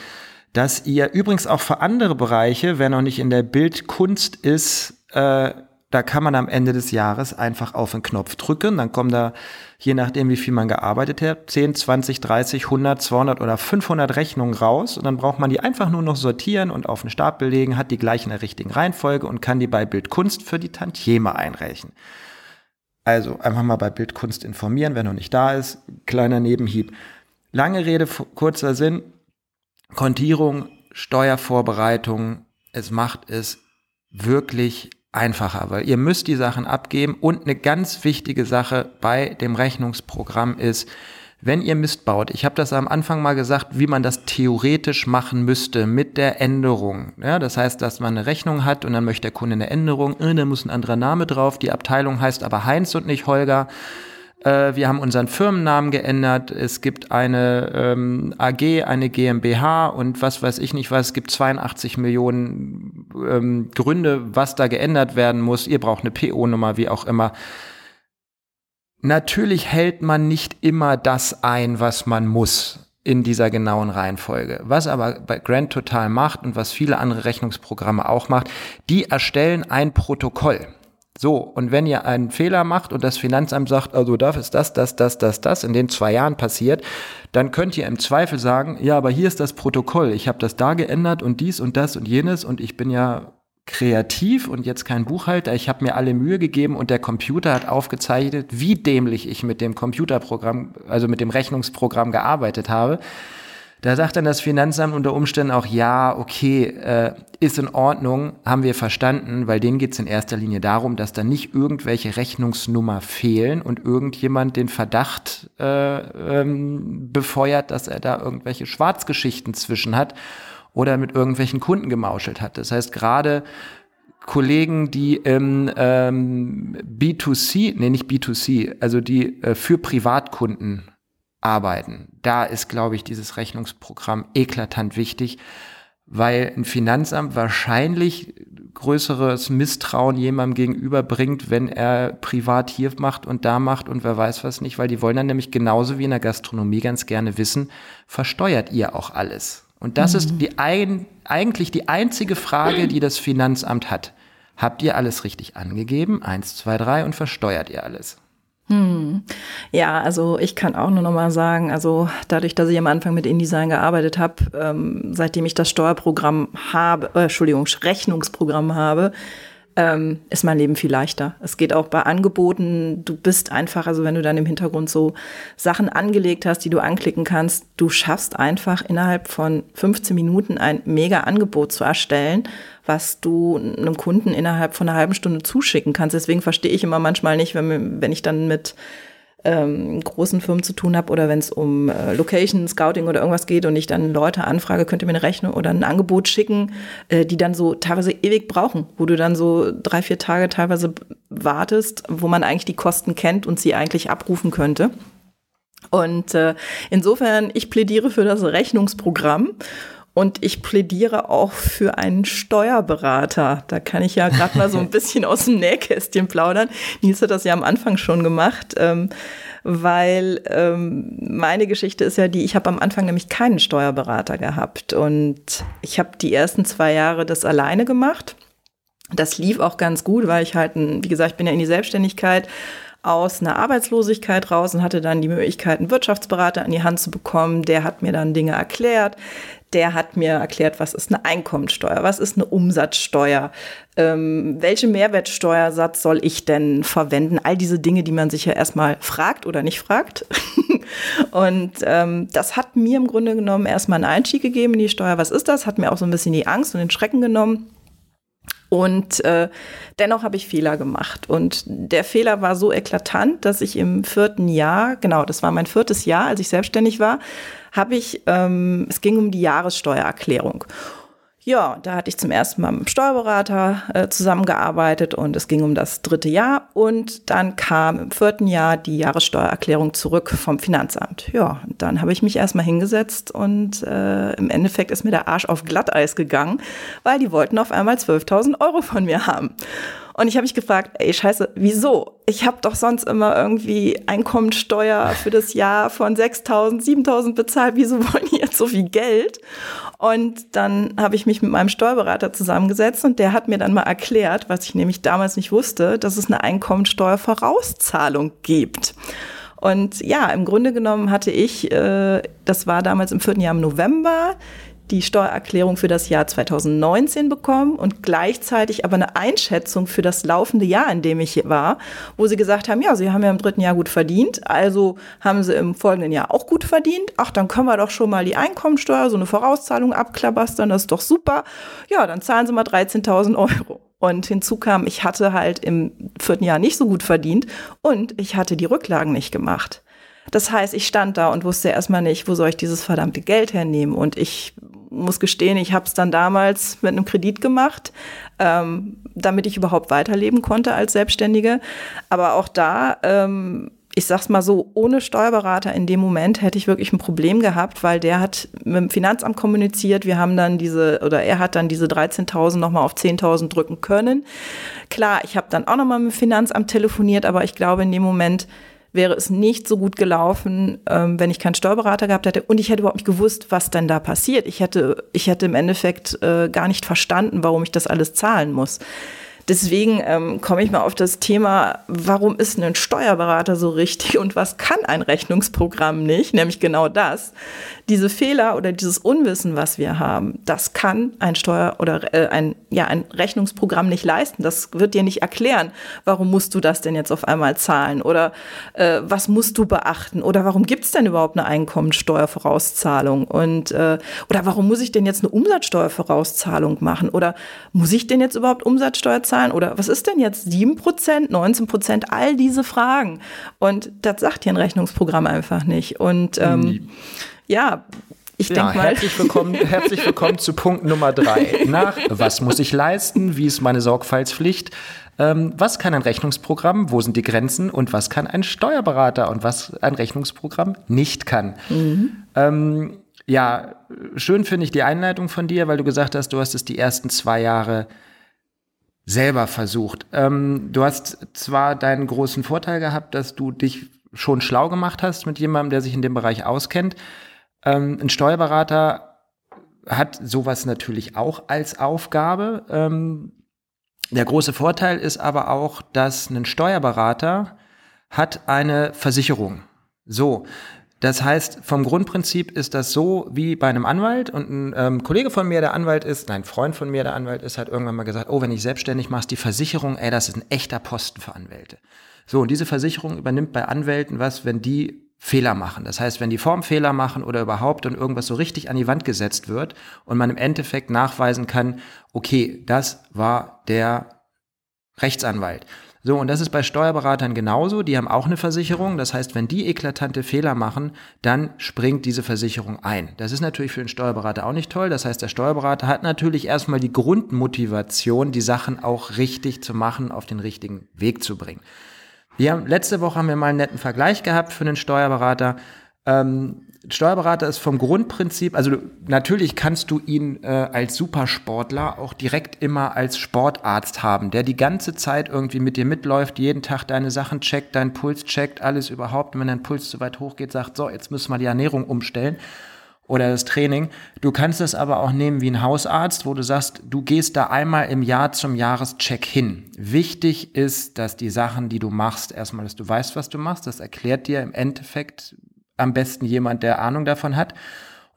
Speaker 1: dass ihr übrigens auch für andere Bereiche, wer noch nicht in der Bildkunst ist, äh, da kann man am Ende des Jahres einfach auf den Knopf drücken. Dann kommen da, je nachdem, wie viel man gearbeitet hat, 10, 20, 30, 100, 200 oder 500 Rechnungen raus. Und dann braucht man die einfach nur noch sortieren und auf den Stapel legen, hat die gleich in der richtigen Reihenfolge und kann die bei Bildkunst für die Tantieme einreichen. Also einfach mal bei Bildkunst informieren, wer noch nicht da ist. Kleiner Nebenhieb. Lange Rede, kurzer Sinn. Kontierung, Steuervorbereitung, es macht es wirklich einfacher, weil ihr müsst die Sachen abgeben und eine ganz wichtige Sache bei dem Rechnungsprogramm ist, wenn ihr Mist baut, ich habe das am Anfang mal gesagt, wie man das theoretisch machen müsste mit der Änderung. Ja, das heißt, dass man eine Rechnung hat und dann möchte der Kunde eine Änderung, äh, da muss ein anderer Name drauf, die Abteilung heißt aber Heinz und nicht Holger. Äh, wir haben unseren Firmennamen geändert. Es gibt eine ähm, AG, eine GmbH und was weiß ich nicht was. Es gibt 82 Millionen ähm, Gründe, was da geändert werden muss. Ihr braucht eine PO-Nummer, wie auch immer. Natürlich hält man nicht immer das ein, was man muss in dieser genauen Reihenfolge. Was aber bei Grand Total macht und was viele andere Rechnungsprogramme auch macht, die erstellen ein Protokoll. So, und wenn ihr einen Fehler macht und das Finanzamt sagt, also darf es das, das, das, das, das in den zwei Jahren passiert, dann könnt ihr im Zweifel sagen, ja, aber hier ist das Protokoll, ich habe das da geändert und dies und das und jenes und ich bin ja kreativ und jetzt kein Buchhalter, ich habe mir alle Mühe gegeben und der Computer hat aufgezeichnet, wie dämlich ich mit dem Computerprogramm, also mit dem Rechnungsprogramm gearbeitet habe. Da sagt dann das Finanzamt unter Umständen auch, ja, okay, äh, ist in Ordnung, haben wir verstanden, weil denen geht es in erster Linie darum, dass da nicht irgendwelche Rechnungsnummer fehlen und irgendjemand den Verdacht äh, ähm, befeuert, dass er da irgendwelche Schwarzgeschichten zwischen hat oder mit irgendwelchen Kunden gemauschelt hat. Das heißt, gerade Kollegen, die im ähm, B2C, nee, nicht B2C, also die äh, für Privatkunden arbeiten. Da ist, glaube ich, dieses Rechnungsprogramm eklatant wichtig, weil ein Finanzamt wahrscheinlich größeres Misstrauen jemandem gegenüber bringt, wenn er privat hier macht und da macht und wer weiß was nicht, weil die wollen dann nämlich genauso wie in der Gastronomie ganz gerne wissen, versteuert ihr auch alles? Und das mhm. ist die ein, eigentlich die einzige Frage, die das Finanzamt hat. Habt ihr alles richtig angegeben? Eins, zwei, drei und versteuert ihr alles?
Speaker 2: Hm. Ja, also ich kann auch nur noch mal sagen, also dadurch, dass ich am Anfang mit InDesign gearbeitet habe, ähm, seitdem ich das Steuerprogramm habe, äh, Entschuldigung, Rechnungsprogramm habe, ähm, ist mein Leben viel leichter. Es geht auch bei Angeboten, du bist einfach, also wenn du dann im Hintergrund so Sachen angelegt hast, die du anklicken kannst, du schaffst einfach innerhalb von 15 Minuten ein mega Angebot zu erstellen, was du einem Kunden innerhalb von einer halben Stunde zuschicken kannst. Deswegen verstehe ich immer manchmal nicht, wenn, wenn ich dann mit ähm, großen Firmen zu tun habe oder wenn es um äh, Location, Scouting oder irgendwas geht und ich dann Leute anfrage, könnt ihr mir eine Rechnung oder ein Angebot schicken, äh, die dann so teilweise ewig brauchen, wo du dann so drei, vier Tage teilweise wartest, wo man eigentlich die Kosten kennt und sie eigentlich abrufen könnte. Und äh, insofern, ich plädiere für das Rechnungsprogramm und ich plädiere auch für einen Steuerberater. Da kann ich ja gerade mal so ein bisschen aus dem Nähkästchen plaudern. Nils hat das ja am Anfang schon gemacht, ähm, weil ähm, meine Geschichte ist ja die, ich habe am Anfang nämlich keinen Steuerberater gehabt und ich habe die ersten zwei Jahre das alleine gemacht. Das lief auch ganz gut, weil ich halt, wie gesagt, ich bin ja in die Selbstständigkeit aus einer Arbeitslosigkeit raus und hatte dann die Möglichkeit, einen Wirtschaftsberater an die Hand zu bekommen. Der hat mir dann Dinge erklärt der hat mir erklärt, was ist eine Einkommensteuer, was ist eine Umsatzsteuer, ähm, welche Mehrwertsteuersatz soll ich denn verwenden, all diese Dinge, die man sich ja erstmal fragt oder nicht fragt. und ähm, das hat mir im Grunde genommen erstmal einen Einstieg gegeben in die Steuer. Was ist das? Hat mir auch so ein bisschen die Angst und den Schrecken genommen. Und äh, dennoch habe ich Fehler gemacht. Und der Fehler war so eklatant, dass ich im vierten Jahr, genau, das war mein viertes Jahr, als ich selbstständig war, habe ich, ähm, es ging um die Jahressteuererklärung. Ja, da hatte ich zum ersten Mal mit dem Steuerberater äh, zusammengearbeitet und es ging um das dritte Jahr und dann kam im vierten Jahr die Jahressteuererklärung zurück vom Finanzamt. Ja, dann habe ich mich erstmal hingesetzt und äh, im Endeffekt ist mir der Arsch auf Glatteis gegangen, weil die wollten auf einmal 12.000 Euro von mir haben. Und ich habe mich gefragt, ey, scheiße, wieso? Ich habe doch sonst immer irgendwie Einkommensteuer für das Jahr von 6.000, 7.000 bezahlt. Wieso wollen die jetzt so viel Geld? Und dann habe ich mich mit meinem Steuerberater zusammengesetzt und der hat mir dann mal erklärt, was ich nämlich damals nicht wusste, dass es eine Einkommensteuervorauszahlung gibt. Und ja, im Grunde genommen hatte ich, äh, das war damals im vierten Jahr im November, die Steuererklärung für das Jahr 2019 bekommen und gleichzeitig aber eine Einschätzung für das laufende Jahr, in dem ich war, wo sie gesagt haben, ja, sie haben ja im dritten Jahr gut verdient, also haben sie im folgenden Jahr auch gut verdient. Ach, dann können wir doch schon mal die Einkommensteuer, so eine Vorauszahlung abklabastern, das ist doch super. Ja, dann zahlen sie mal 13.000 Euro. Und hinzu kam, ich hatte halt im vierten Jahr nicht so gut verdient und ich hatte die Rücklagen nicht gemacht. Das heißt, ich stand da und wusste erstmal nicht, wo soll ich dieses verdammte Geld hernehmen. Und ich muss gestehen, ich habe es dann damals mit einem Kredit gemacht, ähm, damit ich überhaupt weiterleben konnte als Selbstständige. Aber auch da, ähm, ich sag's mal so, ohne Steuerberater in dem Moment hätte ich wirklich ein Problem gehabt, weil der hat mit dem Finanzamt kommuniziert. Wir haben dann diese, oder er hat dann diese 13.000 nochmal auf 10.000 drücken können. Klar, ich habe dann auch nochmal mit dem Finanzamt telefoniert, aber ich glaube, in dem Moment wäre es nicht so gut gelaufen, ähm, wenn ich keinen Steuerberater gehabt hätte und ich hätte überhaupt nicht gewusst, was denn da passiert. Ich hätte, ich hätte im Endeffekt äh, gar nicht verstanden, warum ich das alles zahlen muss. Deswegen ähm, komme ich mal auf das Thema, warum ist ein Steuerberater so richtig und was kann ein Rechnungsprogramm nicht, nämlich genau das. Diese Fehler oder dieses Unwissen, was wir haben, das kann ein Steuer- oder äh, ein, ja, ein Rechnungsprogramm nicht leisten. Das wird dir nicht erklären, warum musst du das denn jetzt auf einmal zahlen oder äh, was musst du beachten oder warum gibt es denn überhaupt eine Einkommensteuervorauszahlung und äh, oder warum muss ich denn jetzt eine Umsatzsteuervorauszahlung machen oder muss ich denn jetzt überhaupt Umsatzsteuer zahlen oder was ist denn jetzt 7%, 19%, all diese Fragen. Und das sagt hier ein Rechnungsprogramm einfach nicht. Und ähm, ja, ich ja, denke mal.
Speaker 1: Herzlich willkommen, herzlich willkommen zu Punkt Nummer drei. Nach was muss ich leisten? Wie ist meine Sorgfaltspflicht? Ähm, was kann ein Rechnungsprogramm? Wo sind die Grenzen? Und was kann ein Steuerberater? Und was ein Rechnungsprogramm nicht kann? Mhm. Ähm, ja, schön finde ich die Einleitung von dir, weil du gesagt hast, du hast es die ersten zwei Jahre selber versucht. Ähm, du hast zwar deinen großen Vorteil gehabt, dass du dich schon schlau gemacht hast mit jemandem, der sich in dem Bereich auskennt. Ähm, ein Steuerberater hat sowas natürlich auch als Aufgabe. Ähm, der große Vorteil ist aber auch, dass ein Steuerberater hat eine Versicherung. So, das heißt, vom Grundprinzip ist das so wie bei einem Anwalt und ein ähm, Kollege von mir, der Anwalt ist, nein, ein Freund von mir, der Anwalt ist, hat irgendwann mal gesagt, oh, wenn ich selbstständig mache, die Versicherung, ey, das ist ein echter Posten für Anwälte. So, und diese Versicherung übernimmt bei Anwälten was, wenn die Fehler machen. Das heißt, wenn die Formfehler machen oder überhaupt und irgendwas so richtig an die Wand gesetzt wird und man im Endeffekt nachweisen kann, okay, das war der Rechtsanwalt. So, und das ist bei Steuerberatern genauso. Die haben auch eine Versicherung. Das heißt, wenn die eklatante Fehler machen, dann springt diese Versicherung ein. Das ist natürlich für den Steuerberater auch nicht toll. Das heißt, der Steuerberater hat natürlich erstmal die Grundmotivation, die Sachen auch richtig zu machen, auf den richtigen Weg zu bringen. Wir haben, letzte Woche haben wir mal einen netten Vergleich gehabt für einen Steuerberater. Ähm, Steuerberater ist vom Grundprinzip, also natürlich kannst du ihn äh, als Supersportler auch direkt immer als Sportarzt haben, der die ganze Zeit irgendwie mit dir mitläuft, jeden Tag deine Sachen checkt, deinen Puls checkt, alles überhaupt. Und wenn dein Puls zu weit hoch geht, sagt, so, jetzt müssen wir die Ernährung umstellen oder das Training. Du kannst es aber auch nehmen wie ein Hausarzt, wo du sagst, du gehst da einmal im Jahr zum Jahrescheck hin. Wichtig ist, dass die Sachen, die du machst, erstmal, dass du weißt, was du machst. Das erklärt dir im Endeffekt am besten jemand, der Ahnung davon hat.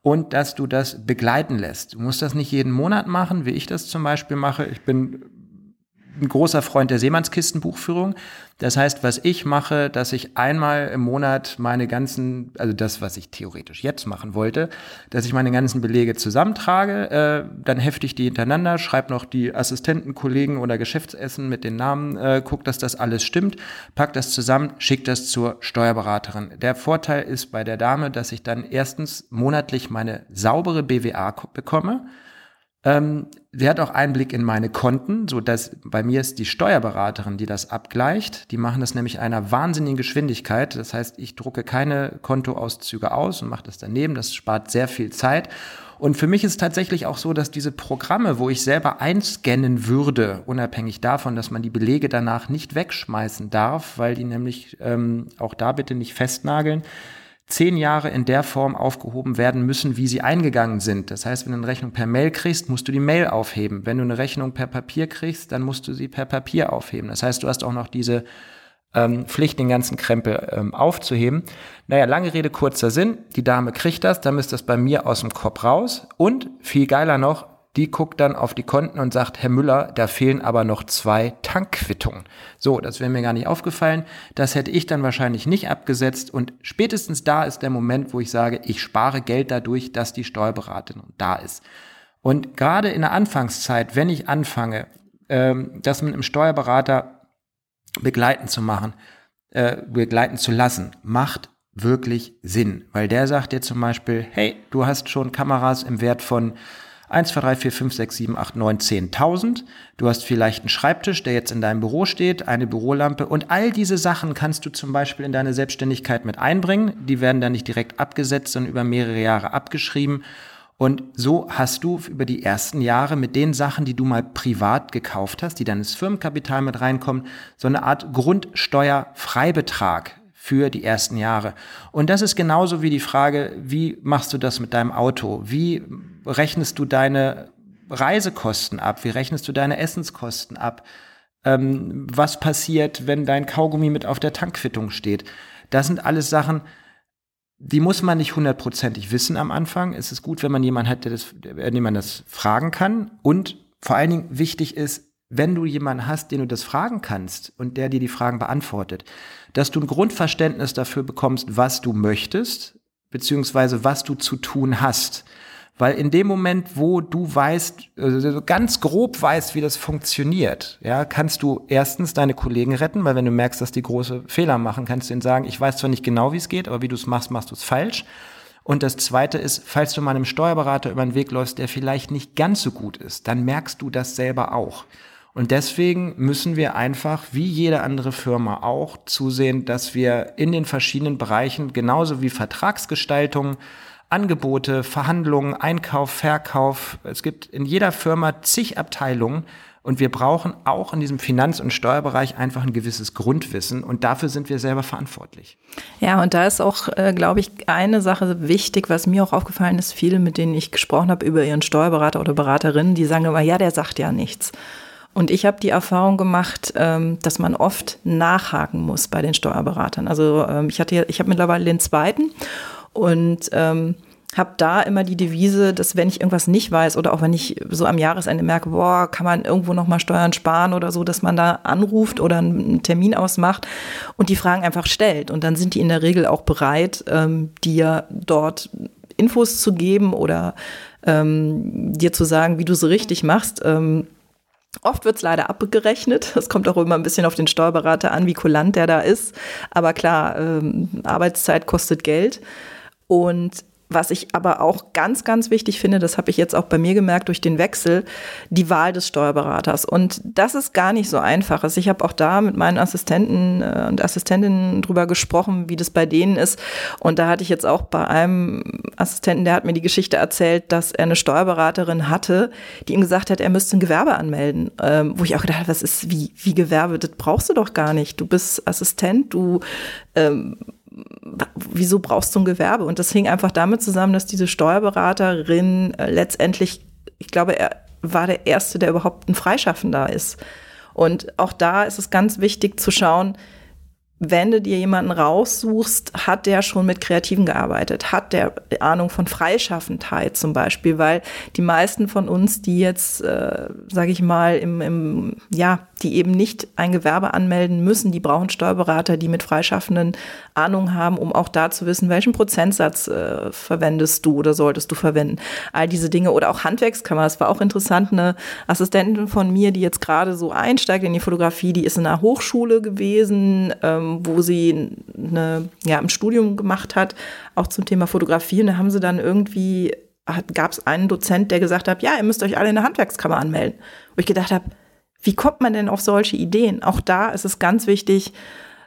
Speaker 1: Und dass du das begleiten lässt. Du musst das nicht jeden Monat machen, wie ich das zum Beispiel mache. Ich bin ein großer Freund der Seemannskistenbuchführung. Das heißt, was ich mache, dass ich einmal im Monat meine ganzen, also das, was ich theoretisch jetzt machen wollte, dass ich meine ganzen Belege zusammentrage, äh, dann hefte ich die hintereinander, schreibe noch die Assistenten, Kollegen oder Geschäftsessen mit den Namen, äh, guck, dass das alles stimmt, pack das zusammen, schick das zur Steuerberaterin. Der Vorteil ist bei der Dame, dass ich dann erstens monatlich meine saubere BWA bekomme, ähm, sie hat auch Einblick in meine Konten, so dass bei mir ist die Steuerberaterin, die das abgleicht. Die machen das nämlich einer wahnsinnigen Geschwindigkeit. Das heißt, ich drucke keine Kontoauszüge aus und mache das daneben. Das spart sehr viel Zeit. Und für mich ist tatsächlich auch so, dass diese Programme, wo ich selber einscannen würde, unabhängig davon, dass man die Belege danach nicht wegschmeißen darf, weil die nämlich ähm, auch da bitte nicht festnageln, zehn Jahre in der Form aufgehoben werden müssen, wie sie eingegangen sind. Das heißt, wenn du eine Rechnung per Mail kriegst, musst du die Mail aufheben. Wenn du eine Rechnung per Papier kriegst, dann musst du sie per Papier aufheben. Das heißt, du hast auch noch diese ähm, Pflicht, den ganzen Krempel ähm, aufzuheben. Naja, lange Rede, kurzer Sinn. Die Dame kriegt das, dann ist das bei mir aus dem Kopf raus. Und viel geiler noch, die guckt dann auf die Konten und sagt, Herr Müller, da fehlen aber noch zwei Tankquittungen. So, das wäre mir gar nicht aufgefallen. Das hätte ich dann wahrscheinlich nicht abgesetzt. Und spätestens da ist der Moment, wo ich sage, ich spare Geld dadurch, dass die Steuerberaterin da ist. Und gerade in der Anfangszeit, wenn ich anfange, ähm, das mit einem Steuerberater begleiten zu machen, äh, begleiten zu lassen, macht wirklich Sinn. Weil der sagt dir zum Beispiel, hey, du hast schon Kameras im Wert von 1, 2, 3, 4, 5, 6, 7, 8, 9, 10.000. Du hast vielleicht einen Schreibtisch, der jetzt in deinem Büro steht, eine Bürolampe und all diese Sachen kannst du zum Beispiel in deine Selbstständigkeit mit einbringen. Die werden dann nicht direkt abgesetzt, sondern über mehrere Jahre abgeschrieben. Und so hast du über die ersten Jahre mit den Sachen, die du mal privat gekauft hast, die dann ins Firmenkapital mit reinkommen, so eine Art Grundsteuerfreibetrag für die ersten Jahre. Und das ist genauso wie die Frage, wie machst du das mit deinem Auto? Wie rechnest du deine Reisekosten ab? Wie rechnest du deine Essenskosten ab? Ähm, was passiert, wenn dein Kaugummi mit auf der Tankquittung steht? Das sind alles Sachen, die muss man nicht hundertprozentig wissen am Anfang. Es ist gut, wenn man jemanden hat, der das, dem man das fragen kann. Und vor allen Dingen wichtig ist, wenn du jemanden hast, den du das fragen kannst und der dir die Fragen beantwortet, dass du ein Grundverständnis dafür bekommst, was du möchtest, beziehungsweise was du zu tun hast. Weil in dem Moment, wo du weißt, also ganz grob weißt, wie das funktioniert, ja, kannst du erstens deine Kollegen retten, weil wenn du merkst, dass die große Fehler machen, kannst du ihnen sagen, ich weiß zwar nicht genau, wie es geht, aber wie du es machst, machst du es falsch. Und das zweite ist, falls du mal einem Steuerberater über den Weg läufst, der vielleicht nicht ganz so gut ist, dann merkst du das selber auch. Und deswegen müssen wir einfach, wie jede andere Firma auch, zusehen, dass wir in den verschiedenen Bereichen, genauso wie Vertragsgestaltung, Angebote, Verhandlungen, Einkauf, Verkauf, es gibt in jeder Firma zig Abteilungen, und wir brauchen auch in diesem Finanz- und Steuerbereich einfach ein gewisses Grundwissen. Und dafür sind wir selber verantwortlich.
Speaker 2: Ja, und da ist auch, äh, glaube ich, eine Sache wichtig, was mir auch aufgefallen ist. Viele, mit denen ich gesprochen habe über ihren Steuerberater oder Beraterinnen, die sagen immer, ja, der sagt ja nichts. Und ich habe die Erfahrung gemacht, ähm, dass man oft nachhaken muss bei den Steuerberatern. Also ähm, ich hatte, ich habe mittlerweile den zweiten und ähm, habe da immer die Devise, dass wenn ich irgendwas nicht weiß oder auch wenn ich so am Jahresende merke, boah, kann man irgendwo noch mal Steuern sparen oder so, dass man da anruft oder einen Termin ausmacht und die Fragen einfach stellt. Und dann sind die in der Regel auch bereit, ähm, dir dort Infos zu geben oder ähm, dir zu sagen, wie du sie richtig machst. Ähm, Oft wird es leider abgerechnet. Es kommt auch immer ein bisschen auf den Steuerberater an, wie kulant der da ist. Aber klar, ähm, Arbeitszeit kostet Geld. Und was ich aber auch ganz, ganz wichtig finde, das habe ich jetzt auch bei mir gemerkt durch den Wechsel, die Wahl des Steuerberaters. Und das ist gar nicht so einfach. Also ich habe auch da mit meinen Assistenten äh, und Assistentinnen drüber gesprochen, wie das bei denen ist. Und da hatte ich jetzt auch bei einem Assistenten, der hat mir die Geschichte erzählt, dass er eine Steuerberaterin hatte, die ihm gesagt hat, er müsste ein Gewerbe anmelden. Ähm, wo ich auch gedacht habe, was ist wie, wie Gewerbe? Das brauchst du doch gar nicht. Du bist Assistent, du ähm, wieso brauchst du ein Gewerbe? Und das hing einfach damit zusammen, dass diese Steuerberaterin äh, letztendlich, ich glaube, er war der Erste, der überhaupt ein Freischaffender ist. Und auch da ist es ganz wichtig zu schauen, wenn du dir jemanden raussuchst, hat der schon mit Kreativen gearbeitet, hat der Ahnung von Freischaffendheit zum Beispiel, weil die meisten von uns, die jetzt, äh, sage ich mal, im, im, ja, die eben nicht ein Gewerbe anmelden müssen, die brauchen Steuerberater, die mit Freischaffenden Ahnung haben, um auch da zu wissen, welchen Prozentsatz äh, verwendest du oder solltest du verwenden. All diese Dinge oder auch Handwerkskammer. Es war auch interessant, eine Assistentin von mir, die jetzt gerade so einsteigt in die Fotografie, die ist in einer Hochschule gewesen, ähm, wo sie eine, ja, ein Studium gemacht hat, auch zum Thema Fotografie. Und da haben sie dann irgendwie, gab es einen Dozent, der gesagt hat, ja, ihr müsst euch alle in der Handwerkskammer anmelden. Wo ich gedacht habe, wie kommt man denn auf solche Ideen? Auch da ist es ganz wichtig,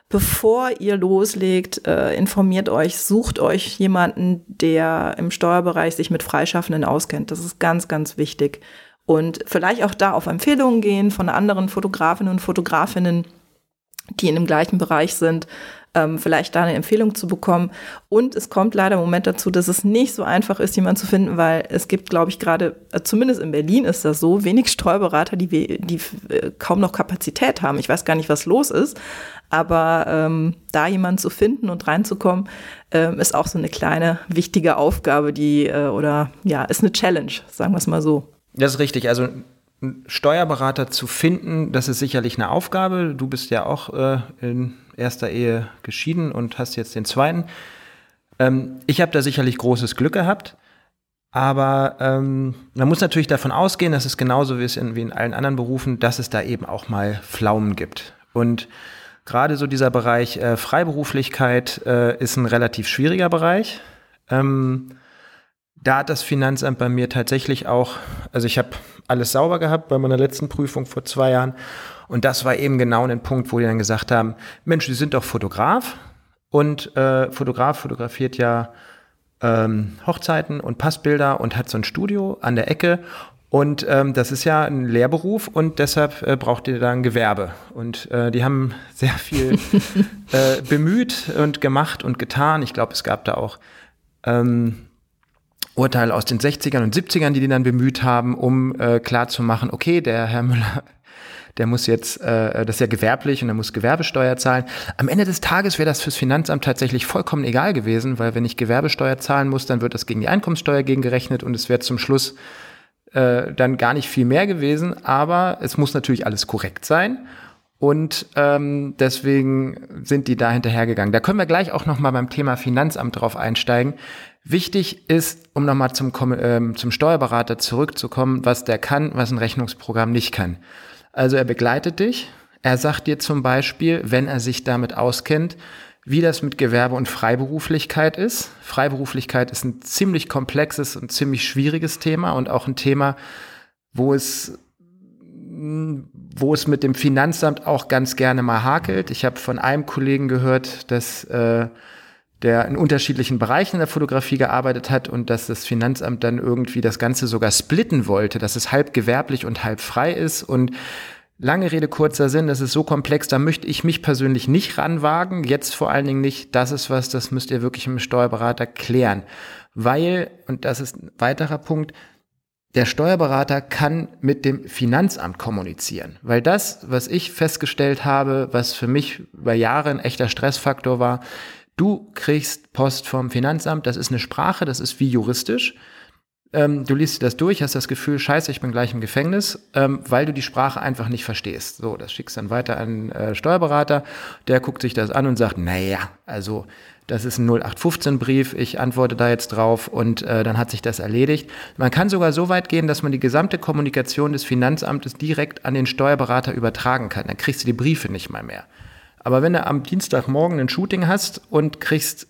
Speaker 2: bevor ihr loslegt, äh, informiert euch, sucht euch jemanden, der im Steuerbereich sich mit Freischaffenden auskennt. Das ist ganz, ganz wichtig. Und vielleicht auch da auf Empfehlungen gehen von anderen Fotografinnen und Fotografinnen, die in dem gleichen Bereich sind, ähm, vielleicht da eine Empfehlung zu bekommen. Und es kommt leider im Moment dazu, dass es nicht so einfach ist, jemanden zu finden, weil es gibt, glaube ich, gerade, äh, zumindest in Berlin ist das so, wenig Steuerberater, die, die äh, kaum noch Kapazität haben. Ich weiß gar nicht, was los ist, aber ähm, da jemanden zu finden und reinzukommen, ähm, ist auch so eine kleine, wichtige Aufgabe, die, äh, oder ja, ist eine Challenge, sagen wir es mal so.
Speaker 1: Das ist richtig. Also einen Steuerberater zu finden, das ist sicherlich eine Aufgabe. Du bist ja auch äh, in erster Ehe geschieden und hast jetzt den zweiten. Ähm, ich habe da sicherlich großes Glück gehabt. Aber ähm, man muss natürlich davon ausgehen, dass es genauso wie, es in, wie in allen anderen Berufen, dass es da eben auch mal Pflaumen gibt. Und gerade so dieser Bereich äh, Freiberuflichkeit äh, ist ein relativ schwieriger Bereich. Ähm, da hat das Finanzamt bei mir tatsächlich auch, also ich habe alles sauber gehabt bei meiner letzten Prüfung vor zwei Jahren. Und das war eben genau ein Punkt, wo die dann gesagt haben, Mensch, Sie sind doch Fotograf und äh, Fotograf fotografiert ja ähm, Hochzeiten und Passbilder und hat so ein Studio an der Ecke. Und ähm, das ist ja ein Lehrberuf und deshalb äh, braucht ihr da ein Gewerbe. Und äh, die haben sehr viel äh, bemüht und gemacht und getan. Ich glaube, es gab da auch ähm, Urteile aus den 60ern und 70ern, die die dann bemüht haben, um äh, klarzumachen, okay, der Herr Müller, der muss jetzt, äh, das ist ja gewerblich und er muss Gewerbesteuer zahlen. Am Ende des Tages wäre das fürs Finanzamt tatsächlich vollkommen egal gewesen, weil wenn ich Gewerbesteuer zahlen muss, dann wird das gegen die Einkommenssteuer gegengerechnet und es wäre zum Schluss äh, dann gar nicht viel mehr gewesen. Aber es muss natürlich alles korrekt sein. Und ähm, deswegen sind die da hinterhergegangen. Da können wir gleich auch noch mal beim Thema Finanzamt drauf einsteigen. Wichtig ist, um nochmal zum, ähm, zum Steuerberater zurückzukommen, was der kann, was ein Rechnungsprogramm nicht kann. Also er begleitet dich. Er sagt dir zum Beispiel, wenn er sich damit auskennt, wie das mit Gewerbe und Freiberuflichkeit ist. Freiberuflichkeit ist ein ziemlich komplexes und ziemlich schwieriges Thema und auch ein Thema, wo es wo es mit dem Finanzamt auch ganz gerne mal hakelt. Ich habe von einem Kollegen gehört, dass äh, der in unterschiedlichen Bereichen der Fotografie gearbeitet hat und dass das Finanzamt dann irgendwie das Ganze sogar splitten wollte, dass es halb gewerblich und halb frei ist und Lange Rede, kurzer Sinn, das ist so komplex, da möchte ich mich persönlich nicht ranwagen. Jetzt vor allen Dingen nicht, das ist was, das müsst ihr wirklich mit dem Steuerberater klären. Weil, und das ist ein weiterer Punkt, der Steuerberater kann mit dem Finanzamt kommunizieren. Weil das, was ich festgestellt habe, was für mich über Jahre ein echter Stressfaktor war, du kriegst Post vom Finanzamt, das ist eine Sprache, das ist wie juristisch. Ähm, du liest dir das durch, hast das Gefühl, scheiße, ich bin gleich im Gefängnis, ähm, weil du die Sprache einfach nicht verstehst. So, das schickst dann weiter an äh, Steuerberater, der guckt sich das an und sagt, naja, also das ist ein 0815-Brief, ich antworte da jetzt drauf und äh, dann hat sich das erledigt. Man kann sogar so weit gehen, dass man die gesamte Kommunikation des Finanzamtes direkt an den Steuerberater übertragen kann. Dann kriegst du die Briefe nicht mal mehr. Aber wenn du am Dienstagmorgen ein Shooting hast und kriegst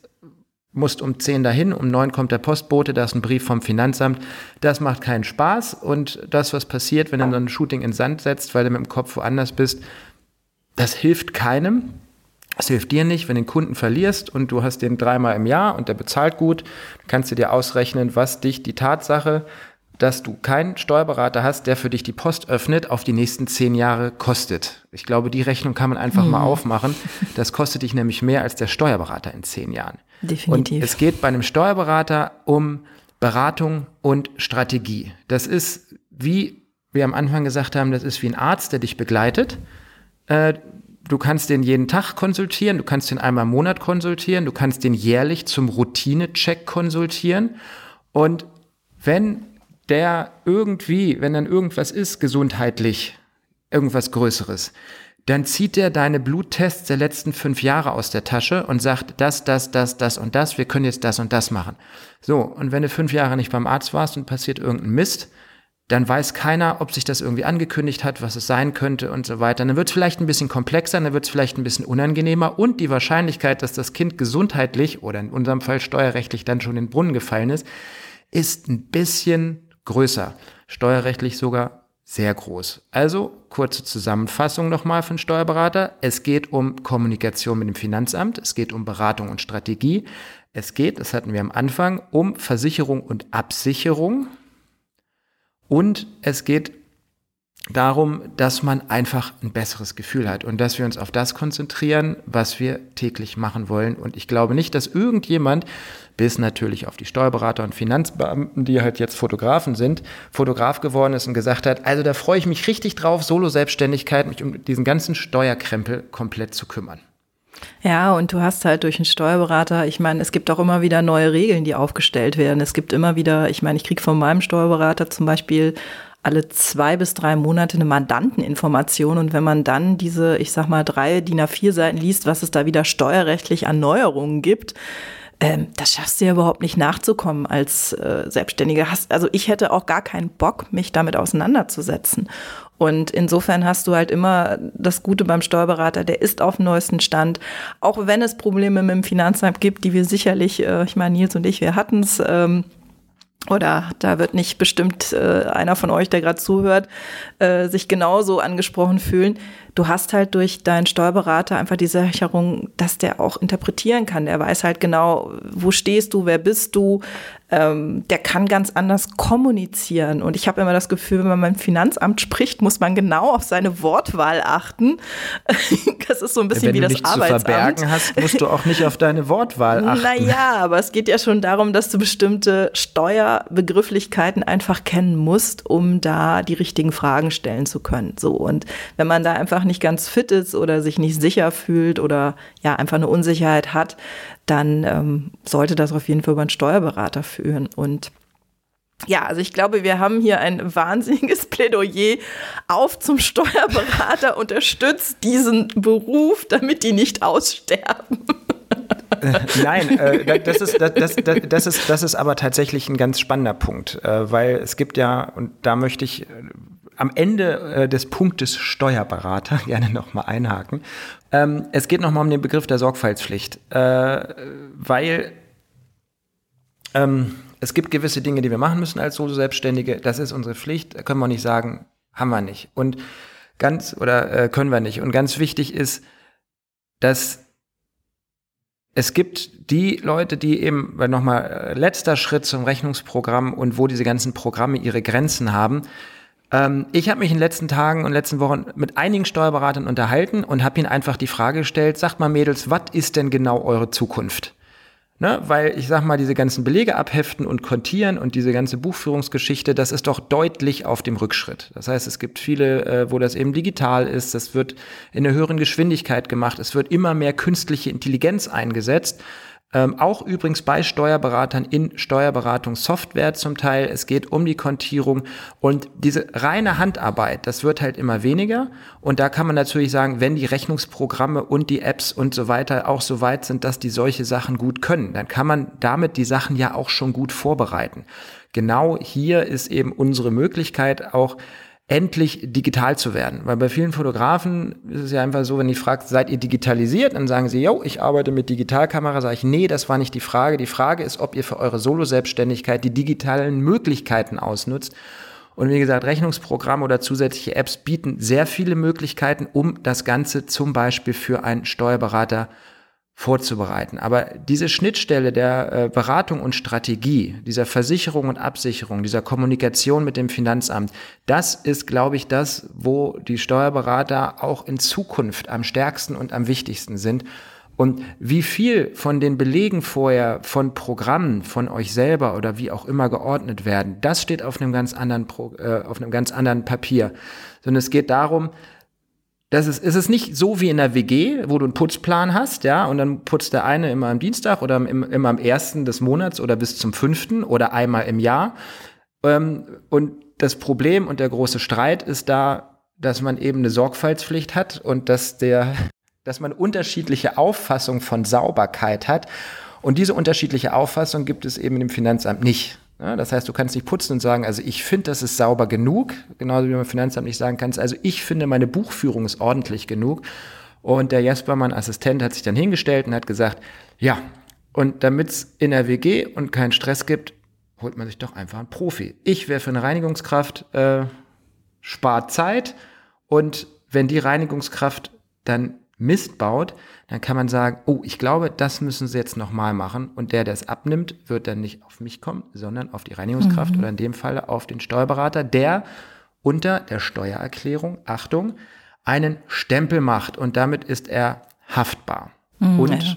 Speaker 1: musst um 10 dahin, um 9 kommt der Postbote, da ist ein Brief vom Finanzamt. Das macht keinen Spaß und das, was passiert, wenn du dann ein Shooting in Sand setzt, weil du mit dem Kopf woanders bist, das hilft keinem. Es hilft dir nicht, wenn du den Kunden verlierst und du hast den dreimal im Jahr und der bezahlt gut, kannst du dir ausrechnen, was dich die Tatsache, dass du keinen Steuerberater hast, der für dich die Post öffnet, auf die nächsten zehn Jahre kostet. Ich glaube, die Rechnung kann man einfach hm. mal aufmachen. Das kostet dich nämlich mehr als der Steuerberater in zehn Jahren.
Speaker 2: Definitiv.
Speaker 1: Und es geht bei einem Steuerberater um Beratung und Strategie. Das ist, wie wir am Anfang gesagt haben, das ist wie ein Arzt, der dich begleitet. Äh, du kannst den jeden Tag konsultieren, du kannst den einmal im Monat konsultieren, du kannst den jährlich zum Routinecheck konsultieren. Und wenn der irgendwie, wenn dann irgendwas ist, gesundheitlich, irgendwas Größeres, dann zieht er deine Bluttests der letzten fünf Jahre aus der Tasche und sagt, das, das, das, das und das, wir können jetzt das und das machen. So, und wenn du fünf Jahre nicht beim Arzt warst und passiert irgendein Mist, dann weiß keiner, ob sich das irgendwie angekündigt hat, was es sein könnte und so weiter. Dann wird es vielleicht ein bisschen komplexer, dann wird es vielleicht ein bisschen unangenehmer und die Wahrscheinlichkeit, dass das Kind gesundheitlich oder in unserem Fall steuerrechtlich dann schon in den Brunnen gefallen ist, ist ein bisschen größer. Steuerrechtlich sogar sehr groß. Also kurze Zusammenfassung nochmal von Steuerberater. Es geht um Kommunikation mit dem Finanzamt, es geht um Beratung und Strategie. Es geht, das hatten wir am Anfang, um Versicherung und Absicherung. Und es geht darum, dass man einfach ein besseres Gefühl hat und dass wir uns auf das konzentrieren, was wir täglich machen wollen. Und ich glaube nicht, dass irgendjemand, bis natürlich auf die Steuerberater und Finanzbeamten, die halt jetzt Fotografen sind, Fotograf geworden ist und gesagt hat, also da freue ich mich richtig drauf, Solo-Selbstständigkeit, mich um diesen ganzen Steuerkrempel komplett zu kümmern.
Speaker 2: Ja, und du hast halt durch einen Steuerberater, ich meine, es gibt auch immer wieder neue Regeln, die aufgestellt werden. Es gibt immer wieder, ich meine, ich kriege von meinem Steuerberater zum Beispiel alle zwei bis drei Monate eine Mandanteninformation. Und wenn man dann diese, ich sag mal, drei DIN A4 Seiten liest, was es da wieder steuerrechtlich an Neuerungen gibt, ähm, das schaffst du ja überhaupt nicht nachzukommen als äh, Selbstständiger. also ich hätte auch gar keinen Bock, mich damit auseinanderzusetzen. Und insofern hast du halt immer das Gute beim Steuerberater, der ist auf dem neuesten Stand. Auch wenn es Probleme mit dem Finanzamt gibt, die wir sicherlich, äh, ich meine, Nils und ich, wir hatten es, ähm, oder da wird nicht bestimmt äh, einer von euch, der gerade zuhört, äh, sich genauso angesprochen fühlen. Du hast halt durch deinen Steuerberater einfach die Sicherung, dass der auch interpretieren kann. Der weiß halt genau, wo stehst du, wer bist du, ähm, der kann ganz anders kommunizieren. Und ich habe immer das Gefühl, wenn man beim Finanzamt spricht, muss man genau auf seine Wortwahl achten. das ist so ein bisschen
Speaker 1: wenn
Speaker 2: wie das
Speaker 1: Arbeitsamt. Wenn du zu verbergen hast, musst du auch nicht auf deine Wortwahl achten.
Speaker 2: Naja, aber es geht ja schon darum, dass du bestimmte Steuerbegrifflichkeiten einfach kennen musst, um da die richtigen Fragen stellen zu können. So und wenn man da einfach nicht ganz fit ist oder sich nicht sicher fühlt oder ja einfach eine Unsicherheit hat, dann ähm, sollte das auf jeden Fall über einen Steuerberater führen. Und ja, also ich glaube, wir haben hier ein wahnsinniges Plädoyer auf zum Steuerberater, unterstützt diesen Beruf, damit die nicht aussterben.
Speaker 1: Äh, nein, äh, das, ist, das, das, das, ist, das ist aber tatsächlich ein ganz spannender Punkt, äh, weil es gibt ja, und da möchte ich am Ende äh, des Punktes Steuerberater gerne nochmal einhaken. Ähm, es geht nochmal um den Begriff der Sorgfaltspflicht, äh, weil ähm, es gibt gewisse Dinge, die wir machen müssen als Solo-Selbstständige. Das ist unsere Pflicht. Da können wir nicht sagen, haben wir nicht. Und ganz, oder äh, können wir nicht. Und ganz wichtig ist, dass es gibt die Leute, die eben, nochmal äh, letzter Schritt zum Rechnungsprogramm und wo diese ganzen Programme ihre Grenzen haben, ähm, ich habe mich in den letzten Tagen und letzten Wochen mit einigen Steuerberatern unterhalten und habe ihnen einfach die Frage gestellt, sagt mal Mädels, was ist denn genau eure Zukunft? Ne, weil ich sag mal, diese ganzen Belege abheften und kontieren und diese ganze Buchführungsgeschichte, das ist doch deutlich auf dem Rückschritt. Das heißt, es gibt viele, äh, wo das eben digital ist, das wird in einer höheren Geschwindigkeit gemacht, es wird immer mehr künstliche Intelligenz eingesetzt. Ähm, auch übrigens bei Steuerberatern in Steuerberatungssoftware zum Teil. Es geht um die Kontierung und diese reine Handarbeit, das wird halt immer weniger. Und da kann man natürlich sagen, wenn die Rechnungsprogramme und die Apps und so weiter auch so weit sind, dass die solche Sachen gut können, dann kann man damit die Sachen ja auch schon gut vorbereiten. Genau hier ist eben unsere Möglichkeit auch endlich digital zu werden. Weil bei vielen Fotografen ist es ja einfach so, wenn ich frage, seid ihr digitalisiert? Dann sagen sie, yo, ich arbeite mit Digitalkamera. Sage ich, nee, das war nicht die Frage. Die Frage ist, ob ihr für eure Solo-Selbstständigkeit die digitalen Möglichkeiten ausnutzt. Und wie gesagt, Rechnungsprogramme oder zusätzliche Apps bieten sehr viele Möglichkeiten, um das Ganze zum Beispiel für einen Steuerberater vorzubereiten. Aber diese Schnittstelle der äh, Beratung und Strategie, dieser Versicherung und Absicherung, dieser Kommunikation mit dem Finanzamt, das ist, glaube ich, das, wo die Steuerberater auch in Zukunft am stärksten und am wichtigsten sind. Und wie viel von den Belegen vorher von Programmen, von euch selber oder wie auch immer geordnet werden, das steht auf einem ganz anderen, Pro, äh, auf einem ganz anderen Papier. Sondern es geht darum, das ist, ist es nicht so wie in der WG, wo du einen Putzplan hast, ja, und dann putzt der eine immer am Dienstag oder im, immer am ersten des Monats oder bis zum fünften oder einmal im Jahr. Ähm, und das Problem und der große Streit ist da, dass man eben eine Sorgfaltspflicht hat und dass der, dass man unterschiedliche Auffassung von Sauberkeit hat. Und diese unterschiedliche Auffassung gibt es eben im Finanzamt nicht. Ja, das heißt, du kannst nicht putzen und sagen, also ich finde, das ist sauber genug, genauso wie man Finanzamt nicht sagen kann, also ich finde, meine Buchführung ist ordentlich genug. Und der Jesper, mein Assistent, hat sich dann hingestellt und hat gesagt, ja, und damit es in der WG und keinen Stress gibt, holt man sich doch einfach einen Profi. Ich wäre für eine Reinigungskraft, äh, spart Zeit und wenn die Reinigungskraft dann Mist baut, dann kann man sagen, oh, ich glaube, das müssen sie jetzt nochmal machen. Und der, der es abnimmt, wird dann nicht auf mich kommen, sondern auf die Reinigungskraft mhm. oder in dem Fall auf den Steuerberater, der unter der Steuererklärung, Achtung, einen Stempel macht und damit ist er haftbar. Mhm, und ja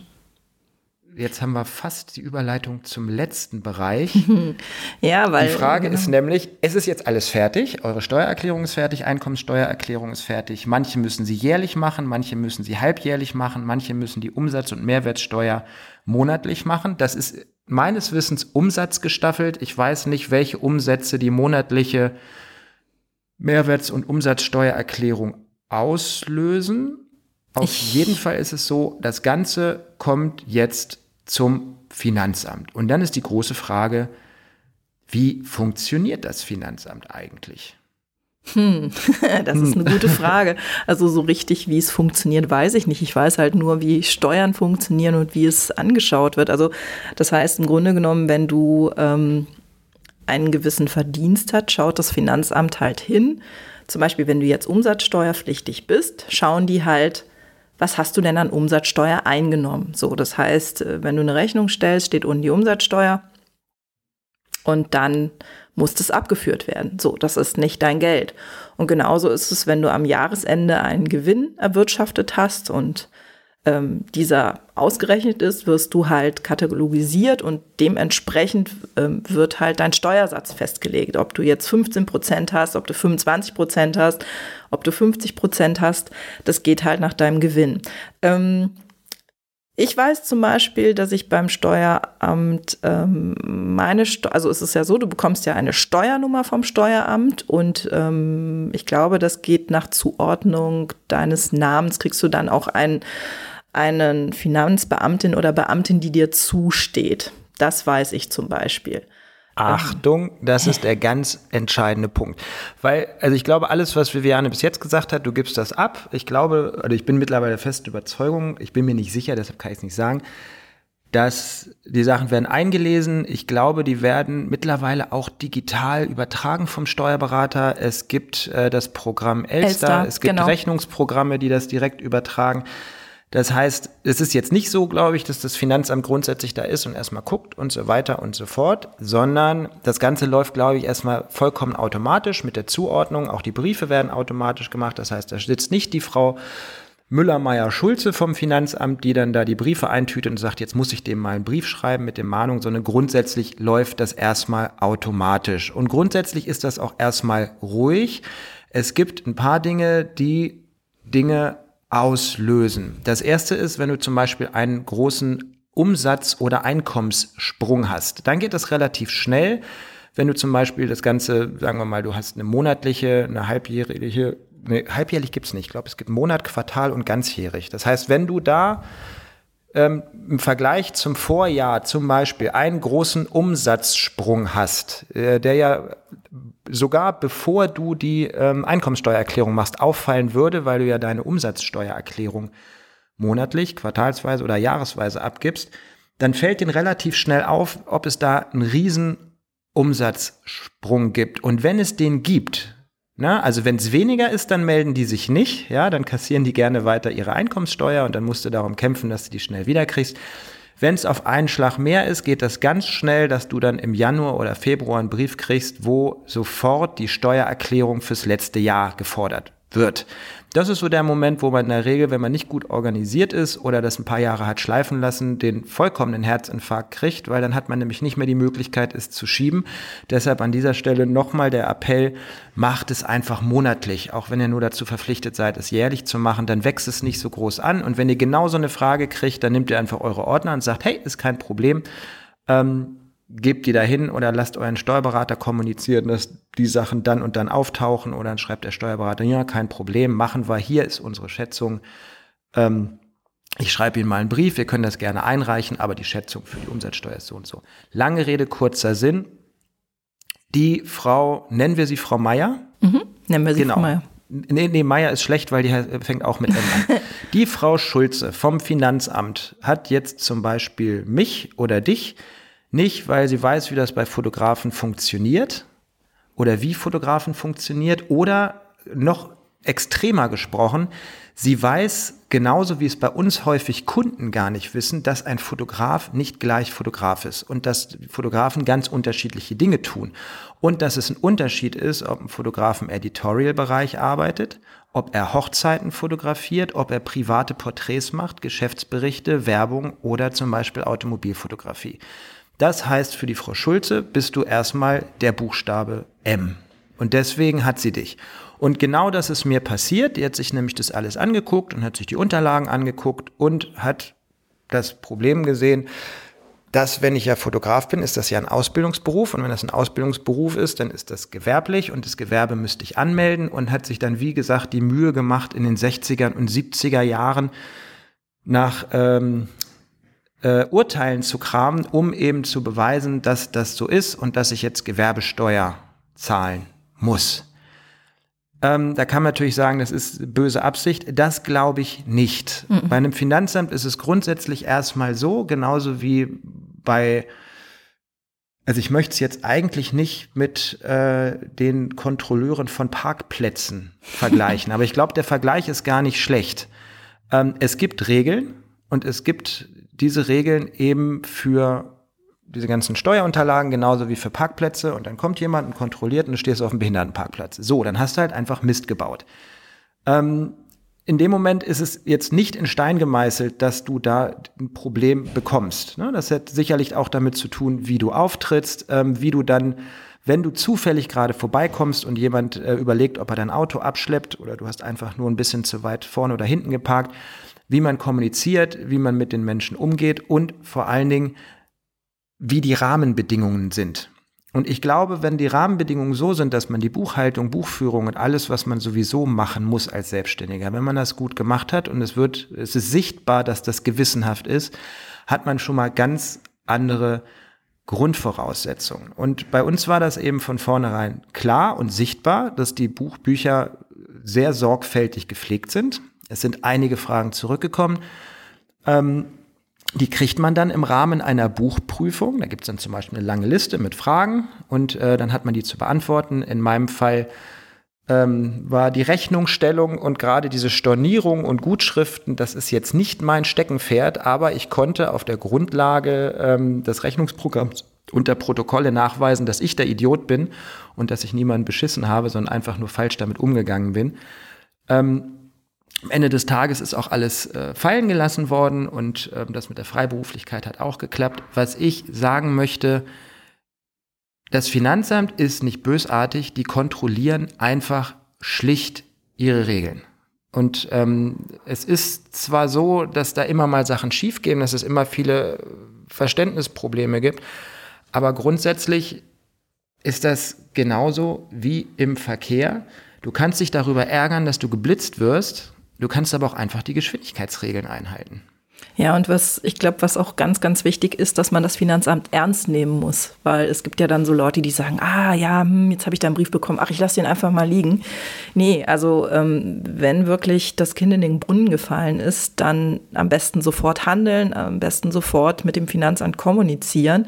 Speaker 1: jetzt haben wir fast die Überleitung zum letzten Bereich.
Speaker 2: ja, weil.
Speaker 1: Die Frage genau. ist nämlich, es ist jetzt alles fertig. Eure Steuererklärung ist fertig, Einkommenssteuererklärung ist fertig. Manche müssen sie jährlich machen, manche müssen sie halbjährlich machen, manche müssen die Umsatz- und Mehrwertsteuer monatlich machen. Das ist meines Wissens umsatzgestaffelt. Ich weiß nicht, welche Umsätze die monatliche Mehrwerts- und Umsatzsteuererklärung auslösen. Auf ich jeden Fall ist es so, das Ganze kommt jetzt zum Finanzamt. Und dann ist die große Frage, wie funktioniert das Finanzamt eigentlich?
Speaker 2: Hm, das ist eine gute Frage. Also so richtig, wie es funktioniert, weiß ich nicht. Ich weiß halt nur, wie Steuern funktionieren und wie es angeschaut wird. Also das heißt im Grunde genommen, wenn du ähm, einen gewissen Verdienst hast, schaut das Finanzamt halt hin. Zum Beispiel, wenn du jetzt umsatzsteuerpflichtig bist, schauen die halt, was hast du denn an Umsatzsteuer eingenommen? So, das heißt, äh, wenn du eine Rechnung stellst, steht unten die Umsatzsteuer und dann muss das abgeführt werden. So, das ist nicht dein Geld. Und genauso ist es, wenn du am Jahresende einen Gewinn erwirtschaftet hast und ähm, dieser ausgerechnet ist, wirst du halt katalogisiert und dementsprechend ähm, wird halt dein Steuersatz festgelegt. Ob du jetzt 15 Prozent hast, ob du 25 Prozent hast, ob du 50 Prozent hast, das geht halt nach deinem Gewinn. Ähm, ich weiß zum Beispiel, dass ich beim Steueramt ähm, meine, Sto also es ist ja so, du bekommst ja eine Steuernummer vom Steueramt und ähm, ich glaube, das geht nach Zuordnung deines Namens, kriegst du dann auch einen einen Finanzbeamtin oder Beamtin, die dir zusteht. Das weiß ich zum Beispiel.
Speaker 1: Achtung, das ist der ganz entscheidende Punkt. Weil, also ich glaube, alles, was Viviane bis jetzt gesagt hat, du gibst das ab. Ich glaube, oder ich bin mittlerweile fest Überzeugung, ich bin mir nicht sicher, deshalb kann ich es nicht sagen, dass die Sachen werden eingelesen. Ich glaube, die werden mittlerweile auch digital übertragen vom Steuerberater. Es gibt äh, das Programm Elster, Elster es gibt genau. Rechnungsprogramme, die das direkt übertragen. Das heißt, es ist jetzt nicht so, glaube ich, dass das Finanzamt grundsätzlich da ist und erstmal guckt und so weiter und so fort, sondern das Ganze läuft, glaube ich, erstmal vollkommen automatisch mit der Zuordnung. Auch die Briefe werden automatisch gemacht. Das heißt, da sitzt nicht die Frau Müller, Meier, Schulze vom Finanzamt, die dann da die Briefe eintütet und sagt, jetzt muss ich dem mal einen Brief schreiben mit der Mahnung, sondern grundsätzlich läuft das erstmal automatisch. Und grundsätzlich ist das auch erstmal ruhig. Es gibt ein paar Dinge, die Dinge auslösen. Das erste ist, wenn du zum Beispiel einen großen Umsatz- oder Einkommenssprung hast. Dann geht das relativ schnell. Wenn du zum Beispiel das Ganze, sagen wir mal, du hast eine monatliche, eine halbjährliche nee, halbjährlich gibt's nicht. Ich glaube, es gibt Monat, Quartal und ganzjährig. Das heißt, wenn du da ähm, im Vergleich zum Vorjahr zum Beispiel einen großen Umsatzsprung hast, äh, der ja sogar bevor du die ähm, Einkommenssteuererklärung machst, auffallen würde, weil du ja deine Umsatzsteuererklärung monatlich, quartalsweise oder jahresweise abgibst, dann fällt den relativ schnell auf, ob es da einen riesen Umsatzsprung gibt. Und wenn es den gibt, na, also wenn es weniger ist, dann melden die sich nicht, ja, dann kassieren die gerne weiter ihre Einkommenssteuer und dann musst du darum kämpfen, dass du die schnell wiederkriegst. Wenn es auf einen Schlag mehr ist, geht das ganz schnell, dass du dann im Januar oder Februar einen Brief kriegst, wo sofort die Steuererklärung fürs letzte Jahr gefordert wird. Das ist so der Moment, wo man in der Regel, wenn man nicht gut organisiert ist oder das ein paar Jahre hat schleifen lassen, den vollkommenen Herzinfarkt kriegt, weil dann hat man nämlich nicht mehr die Möglichkeit, es zu schieben. Deshalb an dieser Stelle nochmal der Appell, macht es einfach monatlich, auch wenn ihr nur dazu verpflichtet seid, es jährlich zu machen, dann wächst es nicht so groß an. Und wenn ihr genau so eine Frage kriegt, dann nehmt ihr einfach eure Ordner und sagt, hey, ist kein Problem. Ähm, gebt die dahin oder lasst euren Steuerberater kommunizieren, dass die Sachen dann und dann auftauchen oder dann schreibt der Steuerberater, ja, kein Problem, machen wir, hier ist unsere Schätzung. Ähm, ich schreibe Ihnen mal einen Brief, wir können das gerne einreichen, aber die Schätzung für die Umsatzsteuer ist so und so. Lange Rede, kurzer Sinn. Die Frau, nennen wir sie Frau Meier?
Speaker 2: Mhm, nennen wir sie genau. Frau Meier.
Speaker 1: Nee, nee, Meier ist schlecht, weil die fängt auch mit M an. Die Frau Schulze vom Finanzamt hat jetzt zum Beispiel mich oder dich nicht, weil sie weiß, wie das bei Fotografen funktioniert oder wie Fotografen funktioniert oder noch extremer gesprochen, sie weiß genauso wie es bei uns häufig Kunden gar nicht wissen, dass ein Fotograf nicht gleich Fotograf ist und dass Fotografen ganz unterschiedliche Dinge tun und dass es ein Unterschied ist, ob ein Fotograf im Editorial-Bereich arbeitet, ob er Hochzeiten fotografiert, ob er private Porträts macht, Geschäftsberichte, Werbung oder zum Beispiel Automobilfotografie. Das heißt, für die Frau Schulze bist du erstmal der Buchstabe M. Und deswegen hat sie dich. Und genau das ist mir passiert. Die hat sich nämlich das alles angeguckt und hat sich die Unterlagen angeguckt und hat das Problem gesehen, dass wenn ich ja Fotograf bin, ist das ja ein Ausbildungsberuf und wenn das ein Ausbildungsberuf ist, dann ist das gewerblich und das Gewerbe müsste ich anmelden und hat sich dann, wie gesagt, die Mühe gemacht, in den 60er und 70er Jahren nach ähm, äh, Urteilen zu kramen, um eben zu beweisen, dass das so ist und dass ich jetzt Gewerbesteuer zahlen muss. Ähm, da kann man natürlich sagen, das ist böse Absicht. Das glaube ich nicht. Mhm. Bei einem Finanzamt ist es grundsätzlich erstmal so, genauso wie bei, also ich möchte es jetzt eigentlich nicht mit äh, den Kontrolleuren von Parkplätzen vergleichen, aber ich glaube, der Vergleich ist gar nicht schlecht. Ähm, es gibt Regeln und es gibt diese Regeln eben für diese ganzen Steuerunterlagen genauso wie für Parkplätze und dann kommt jemand und kontrolliert und du stehst auf dem Behindertenparkplatz. So, dann hast du halt einfach Mist gebaut. Ähm, in dem Moment ist es jetzt nicht in Stein gemeißelt, dass du da ein Problem bekommst. Ne? Das hat sicherlich auch damit zu tun, wie du auftrittst, ähm, wie du dann, wenn du zufällig gerade vorbeikommst und jemand äh, überlegt, ob er dein Auto abschleppt oder du hast einfach nur ein bisschen zu weit vorne oder hinten geparkt, wie man kommuniziert, wie man mit den Menschen umgeht und vor allen Dingen, wie die Rahmenbedingungen sind. Und ich glaube, wenn die Rahmenbedingungen so sind, dass man die Buchhaltung, Buchführung und alles, was man sowieso machen muss als Selbstständiger, wenn man das gut gemacht hat und es wird, es ist sichtbar, dass das gewissenhaft ist, hat man schon mal ganz andere Grundvoraussetzungen. Und bei uns war das eben von vornherein klar und sichtbar, dass die Buchbücher sehr sorgfältig gepflegt sind. Es sind einige Fragen zurückgekommen. Ähm, die kriegt man dann im Rahmen einer Buchprüfung. Da gibt es dann zum Beispiel eine lange Liste mit Fragen und äh, dann hat man die zu beantworten. In meinem Fall ähm, war die Rechnungsstellung und gerade diese Stornierung und Gutschriften, das ist jetzt nicht mein Steckenpferd, aber ich konnte auf der Grundlage ähm, des Rechnungsprogramms und der Protokolle nachweisen, dass ich der Idiot bin und dass ich niemanden beschissen habe, sondern einfach nur falsch damit umgegangen bin. Ähm, am Ende des Tages ist auch alles äh, fallen gelassen worden und ähm, das mit der Freiberuflichkeit hat auch geklappt. Was ich sagen möchte, das Finanzamt ist nicht bösartig, die kontrollieren einfach schlicht ihre Regeln. Und ähm, es ist zwar so, dass da immer mal Sachen schiefgehen, dass es immer viele Verständnisprobleme gibt, aber grundsätzlich ist das genauso wie im Verkehr. Du kannst dich darüber ärgern, dass du geblitzt wirst, du kannst aber auch einfach die Geschwindigkeitsregeln einhalten.
Speaker 2: Ja, und was ich glaube, was auch ganz, ganz wichtig ist, dass man das Finanzamt ernst nehmen muss, weil es gibt ja dann so Leute, die sagen, ah ja, hm, jetzt habe ich da einen Brief bekommen, ach, ich lasse den einfach mal liegen. Nee, also ähm, wenn wirklich das Kind in den Brunnen gefallen ist, dann am besten sofort handeln, am besten sofort mit dem Finanzamt kommunizieren,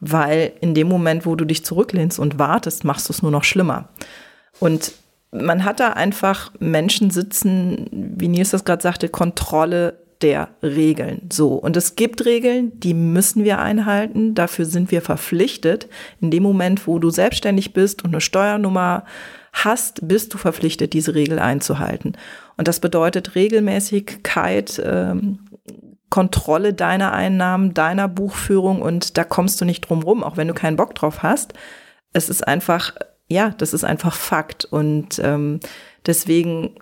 Speaker 2: weil in dem Moment, wo du dich zurücklehnst und wartest, machst du es nur noch schlimmer. Und man hat da einfach Menschen sitzen, wie Nils das gerade sagte, Kontrolle der Regeln. So. Und es gibt Regeln, die müssen wir einhalten. Dafür sind wir verpflichtet. In dem Moment, wo du selbstständig bist und eine Steuernummer hast, bist du verpflichtet, diese Regel einzuhalten. Und das bedeutet Regelmäßigkeit, ähm, Kontrolle deiner Einnahmen, deiner Buchführung und da kommst du nicht drum rum, auch wenn du keinen Bock drauf hast. Es ist einfach, ja, das ist einfach Fakt. Und ähm, deswegen,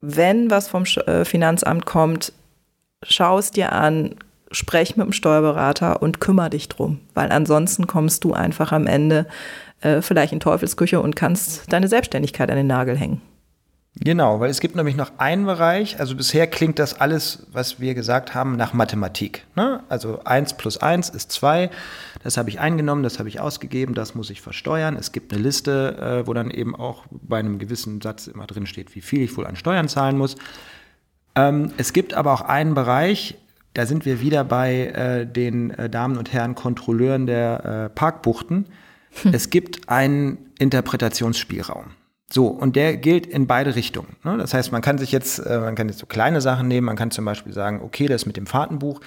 Speaker 2: wenn was vom äh, Finanzamt kommt, schau es dir an, sprech mit dem Steuerberater und kümmere dich drum, weil ansonsten kommst du einfach am Ende äh, vielleicht in Teufelsküche und kannst deine Selbstständigkeit an den Nagel hängen.
Speaker 1: Genau, weil es gibt nämlich noch einen Bereich, also bisher klingt das alles, was wir gesagt haben, nach Mathematik. Ne? Also 1 plus 1 ist 2, das habe ich eingenommen, das habe ich ausgegeben, das muss ich versteuern. Es gibt eine Liste, äh, wo dann eben auch bei einem gewissen Satz immer drin steht, wie viel ich wohl an Steuern zahlen muss. Ähm, es gibt aber auch einen Bereich, da sind wir wieder bei äh, den äh, Damen und Herren Kontrolleuren der äh, Parkbuchten. Hm. Es gibt einen Interpretationsspielraum. So, und der gilt in beide Richtungen. Ne? Das heißt, man kann sich jetzt, äh, man kann jetzt so kleine Sachen nehmen, man kann zum Beispiel sagen, okay, das mit dem Fahrtenbuch.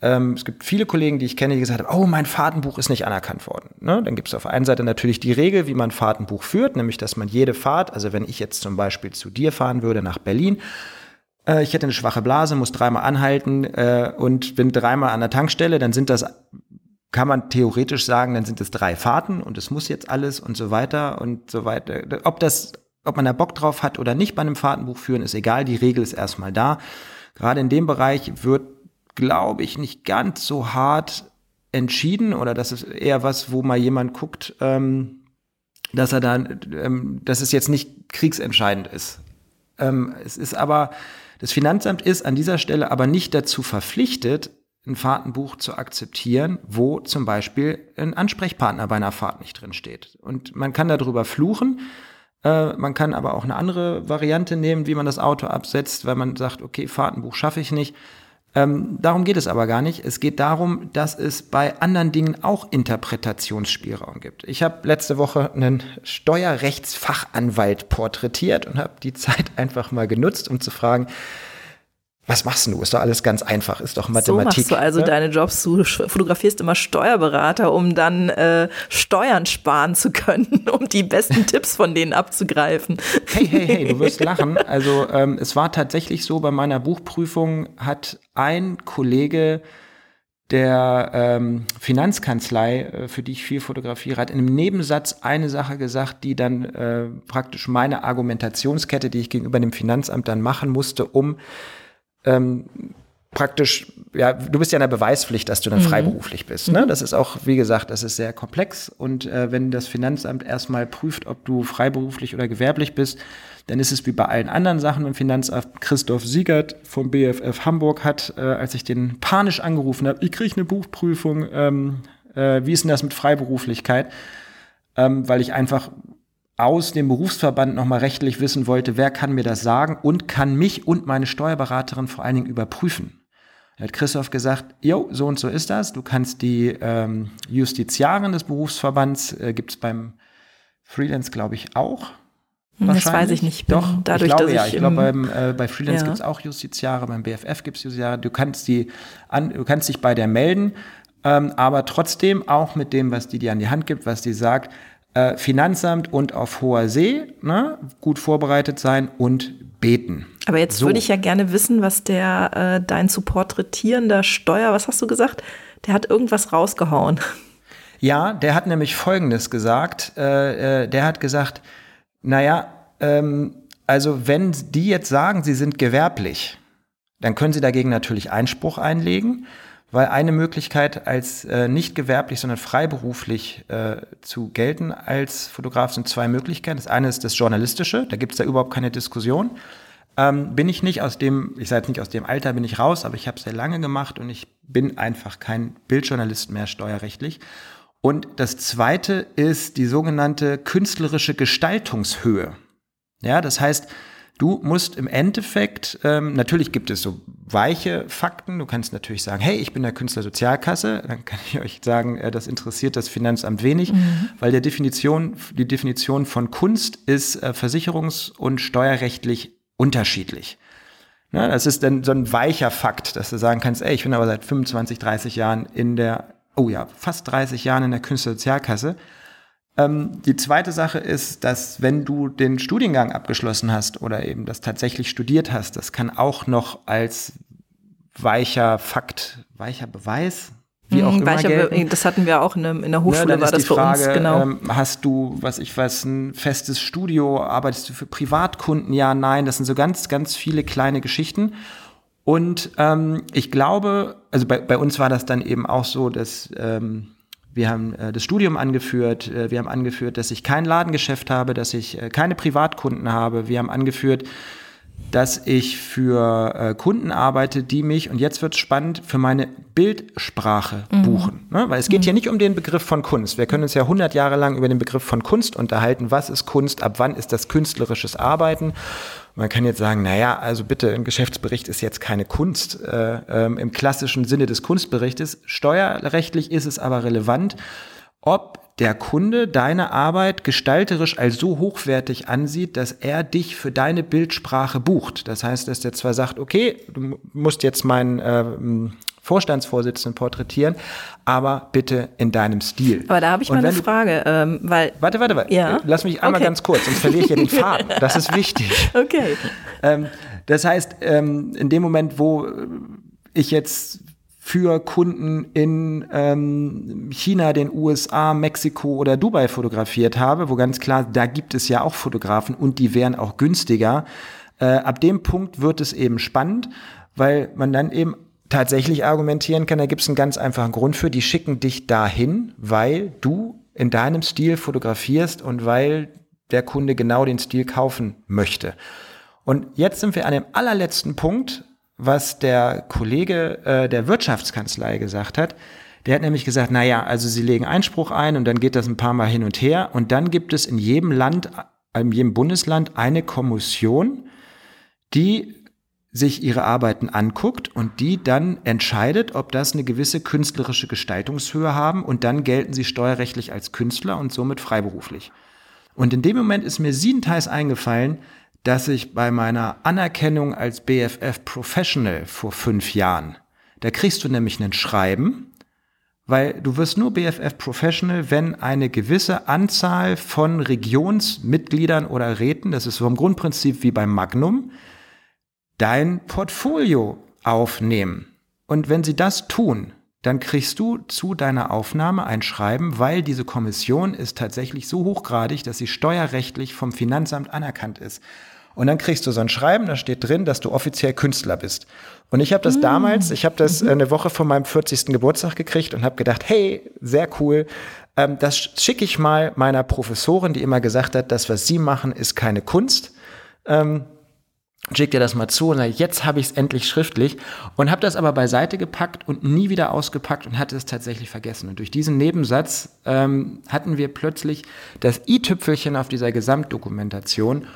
Speaker 1: Ähm, es gibt viele Kollegen, die ich kenne, die gesagt haben, oh, mein Fahrtenbuch ist nicht anerkannt worden. Ne? Dann gibt es auf der einen Seite natürlich die Regel, wie man Fahrtenbuch führt, nämlich, dass man jede Fahrt, also wenn ich jetzt zum Beispiel zu dir fahren würde nach Berlin, äh, ich hätte eine schwache Blase, muss dreimal anhalten äh, und bin dreimal an der Tankstelle, dann sind das, kann man theoretisch sagen, dann sind es drei Fahrten und es muss jetzt alles und so weiter und so weiter. Ob das, ob man da Bock drauf hat oder nicht bei einem Fahrtenbuch führen, ist egal, die Regel ist erstmal da. Gerade in dem Bereich wird, glaube ich, nicht ganz so hart entschieden oder das ist eher was, wo mal jemand guckt, ähm, dass er dann, ähm, dass es jetzt nicht kriegsentscheidend ist. Ähm, es ist aber, das Finanzamt ist an dieser Stelle aber nicht dazu verpflichtet, ein Fahrtenbuch zu akzeptieren, wo zum Beispiel ein Ansprechpartner bei einer Fahrt nicht drin steht. Und man kann darüber fluchen. Äh, man kann aber auch eine andere Variante nehmen, wie man das Auto absetzt, weil man sagt, okay, Fahrtenbuch schaffe ich nicht. Ähm, darum geht es aber gar nicht. Es geht darum, dass es bei anderen Dingen auch Interpretationsspielraum gibt. Ich habe letzte Woche einen Steuerrechtsfachanwalt porträtiert und habe die Zeit einfach mal genutzt, um zu fragen, was machst du? Ist doch alles ganz einfach, ist doch Mathematik. So
Speaker 2: machst du also ne? deine Jobs. Du fotografierst immer Steuerberater, um dann äh, Steuern sparen zu können, um die besten Tipps von denen abzugreifen.
Speaker 1: Hey, hey, hey, du wirst lachen. Also ähm, es war tatsächlich so, bei meiner Buchprüfung hat ein Kollege der ähm, Finanzkanzlei, äh, für die ich viel fotografiere, hat in einem Nebensatz eine Sache gesagt, die dann äh, praktisch meine Argumentationskette, die ich gegenüber dem Finanzamt dann machen musste, um ähm, praktisch, ja, du bist ja in der Beweispflicht, dass du dann mhm. freiberuflich bist. Ne? Das ist auch, wie gesagt, das ist sehr komplex. Und äh, wenn das Finanzamt erstmal prüft, ob du freiberuflich oder gewerblich bist, dann ist es wie bei allen anderen Sachen im Finanzamt. Christoph Siegert vom BFF Hamburg hat, äh, als ich den panisch angerufen habe, ich kriege eine Buchprüfung, ähm, äh, wie ist denn das mit Freiberuflichkeit? Ähm, weil ich einfach aus dem Berufsverband nochmal rechtlich wissen wollte, wer kann mir das sagen und kann mich und meine Steuerberaterin vor allen Dingen überprüfen. Da hat Christoph gesagt, jo, so und so ist das. Du kannst die ähm, Justiziarin des Berufsverbands, äh, gibt es beim Freelance, glaube ich, auch.
Speaker 2: Hm, das weiß ich nicht.
Speaker 1: Doch, dadurch, ich glaube ja. Ich, ich glaube, beim, äh, bei Freelance ja. gibt es auch Justiziare, beim BFF gibt es Justiziare. Du kannst, die an, du kannst dich bei der melden, ähm, aber trotzdem auch mit dem, was die dir an die Hand gibt, was die sagt, äh, Finanzamt und auf hoher See, ne, gut vorbereitet sein und beten.
Speaker 2: Aber jetzt
Speaker 1: So.
Speaker 2: würde ich ja gerne wissen, was der, äh, dein zu porträtierender Steuer, was hast du gesagt? Der hat irgendwas rausgehauen.
Speaker 1: Ja, der hat nämlich Folgendes gesagt. Äh, äh, der hat gesagt, naja, ähm, also wenn die jetzt sagen, sie sind gewerblich, dann können sie dagegen natürlich Einspruch einlegen, weil eine Möglichkeit als äh, nicht gewerblich, sondern freiberuflich äh, zu gelten als Fotograf sind zwei Möglichkeiten. Das eine ist das Journalistische, da gibt es da überhaupt keine Diskussion. Ähm, bin ich nicht aus dem, ich sage jetzt nicht aus dem Alter bin ich raus, aber ich habe sehr lange gemacht und ich bin einfach kein Bildjournalist mehr steuerrechtlich. Und das zweite ist die sogenannte künstlerische Gestaltungshöhe. Ja, das heißt, du musst im Endeffekt, ähm, natürlich gibt es so weiche Fakten. Du kannst natürlich sagen, hey, ich bin der Künstlersozialkasse. Dann kann ich euch sagen, äh, das interessiert das Finanzamt wenig, weil der Definition, die Definition von Kunst ist äh, versicherungs- und steuerrechtlich unterschiedlich. Ne, das ist dann so ein weicher Fakt, dass du sagen kannst, ey, ich bin aber seit 25, 30 Jahren in der, oh ja, fast 30 Jahren in der Künstlersozialkasse. Ähm, die zweite Sache ist, dass wenn du den Studiengang abgeschlossen hast oder eben das tatsächlich studiert hast, das kann auch noch als weicher Fakt, weicher Beweis, wie auch
Speaker 2: Hm,
Speaker 1: immer
Speaker 2: weicher
Speaker 1: gelten.
Speaker 2: das hatten wir auch in, der Hochschule,
Speaker 1: dann
Speaker 2: war
Speaker 1: ist
Speaker 2: das
Speaker 1: die
Speaker 2: für
Speaker 1: Frage,
Speaker 2: uns, genau.
Speaker 1: ähm, hast du, was ich weiß, ein festes Studio, arbeitest du für Privatkunden? Ja, nein, das sind so ganz, ganz viele kleine Geschichten. Und ähm, ich glaube, also bei, bei uns war das dann eben auch so, dass ähm, wir haben äh, das Studium angeführt, äh, wir haben angeführt, dass ich kein Ladengeschäft habe, dass ich äh, keine Privatkunden habe, wir haben angeführt, dass ich für äh, Kunden arbeite, die mich, und jetzt wird's spannend, für meine Bildsprache buchen. Ne? Weil es geht hier nicht um den Begriff von Kunst. Wir können uns ja 100 Jahre lang über den Begriff von Kunst unterhalten. Was ist Kunst? Ab wann ist das künstlerisches Arbeiten? Man kann jetzt sagen, naja, also bitte, ein Geschäftsbericht ist jetzt keine Kunst äh, ähm, im klassischen Sinne des Kunstberichtes. Steuerrechtlich ist es aber relevant, ob der Kunde deine Arbeit gestalterisch als so hochwertig ansieht, dass er dich für deine Bildsprache bucht. Das heißt, dass der zwar sagt, okay, du musst jetzt meinen ähm, Vorstandsvorsitzenden porträtieren, aber bitte in deinem Stil.
Speaker 2: Aber da habe ich mal eine Frage, ähm, weil,
Speaker 1: Warte, warte, warte.
Speaker 2: Ja.
Speaker 1: Lass mich einmal
Speaker 2: Okay.
Speaker 1: ganz kurz, sonst verliere ich ja den Faden. Das ist wichtig.
Speaker 2: okay.
Speaker 1: Ähm, das heißt, ähm, in dem Moment, wo äh, ich jetzt für Kunden in ähm, China, den USA, Mexiko oder Dubai fotografiert habe, wo ganz klar, da gibt es ja auch Fotografen und die wären auch günstiger. Äh, ab dem Punkt wird es eben spannend, weil man dann eben tatsächlich argumentieren kann, da gibt es einen ganz einfachen Grund für, die schicken dich dahin, weil du in deinem Stil fotografierst und weil der Kunde genau den Stil kaufen möchte. Und jetzt sind wir an dem allerletzten Punkt, was der Kollege äh, der Wirtschaftskanzlei gesagt hat. Der hat nämlich gesagt, na ja, also sie legen Einspruch ein und dann geht das ein paar Mal hin und her und dann gibt es in jedem Land, in jedem Bundesland eine Kommission, die sich ihre Arbeiten anguckt und die dann entscheidet, ob das eine gewisse künstlerische Gestaltungshöhe haben und dann gelten sie steuerrechtlich als Künstler und somit freiberuflich. Und in dem Moment ist mir siebenteils eingefallen, dass ich bei meiner Anerkennung als BFF Professional vor fünf Jahren, da kriegst du nämlich ein Schreiben, weil du wirst nur BFF Professional, wenn eine gewisse Anzahl von Regionsmitgliedern oder Räten, das ist so im Grundprinzip wie beim Magnum, dein Portfolio aufnehmen. Und wenn sie das tun, dann kriegst du zu deiner Aufnahme ein Schreiben, weil diese Kommission ist tatsächlich so hochgradig, dass sie steuerrechtlich vom Finanzamt anerkannt ist. Und dann kriegst du so ein Schreiben, da steht drin, dass du offiziell Künstler bist. Und ich habe das damals, ich habe das äh, eine Woche vor meinem 40. Geburtstag gekriegt und habe gedacht, hey, sehr cool. Ähm, das schicke ich mal meiner Professorin, die immer gesagt hat, das, was sie machen, ist keine Kunst. Ähm, schick dir das mal zu und sag, jetzt habe ich es endlich schriftlich und habe das aber beiseite gepackt und nie wieder ausgepackt und hatte es tatsächlich vergessen. Und durch diesen Nebensatz ähm, hatten wir plötzlich das i-Tüpfelchen auf dieser Gesamtdokumentation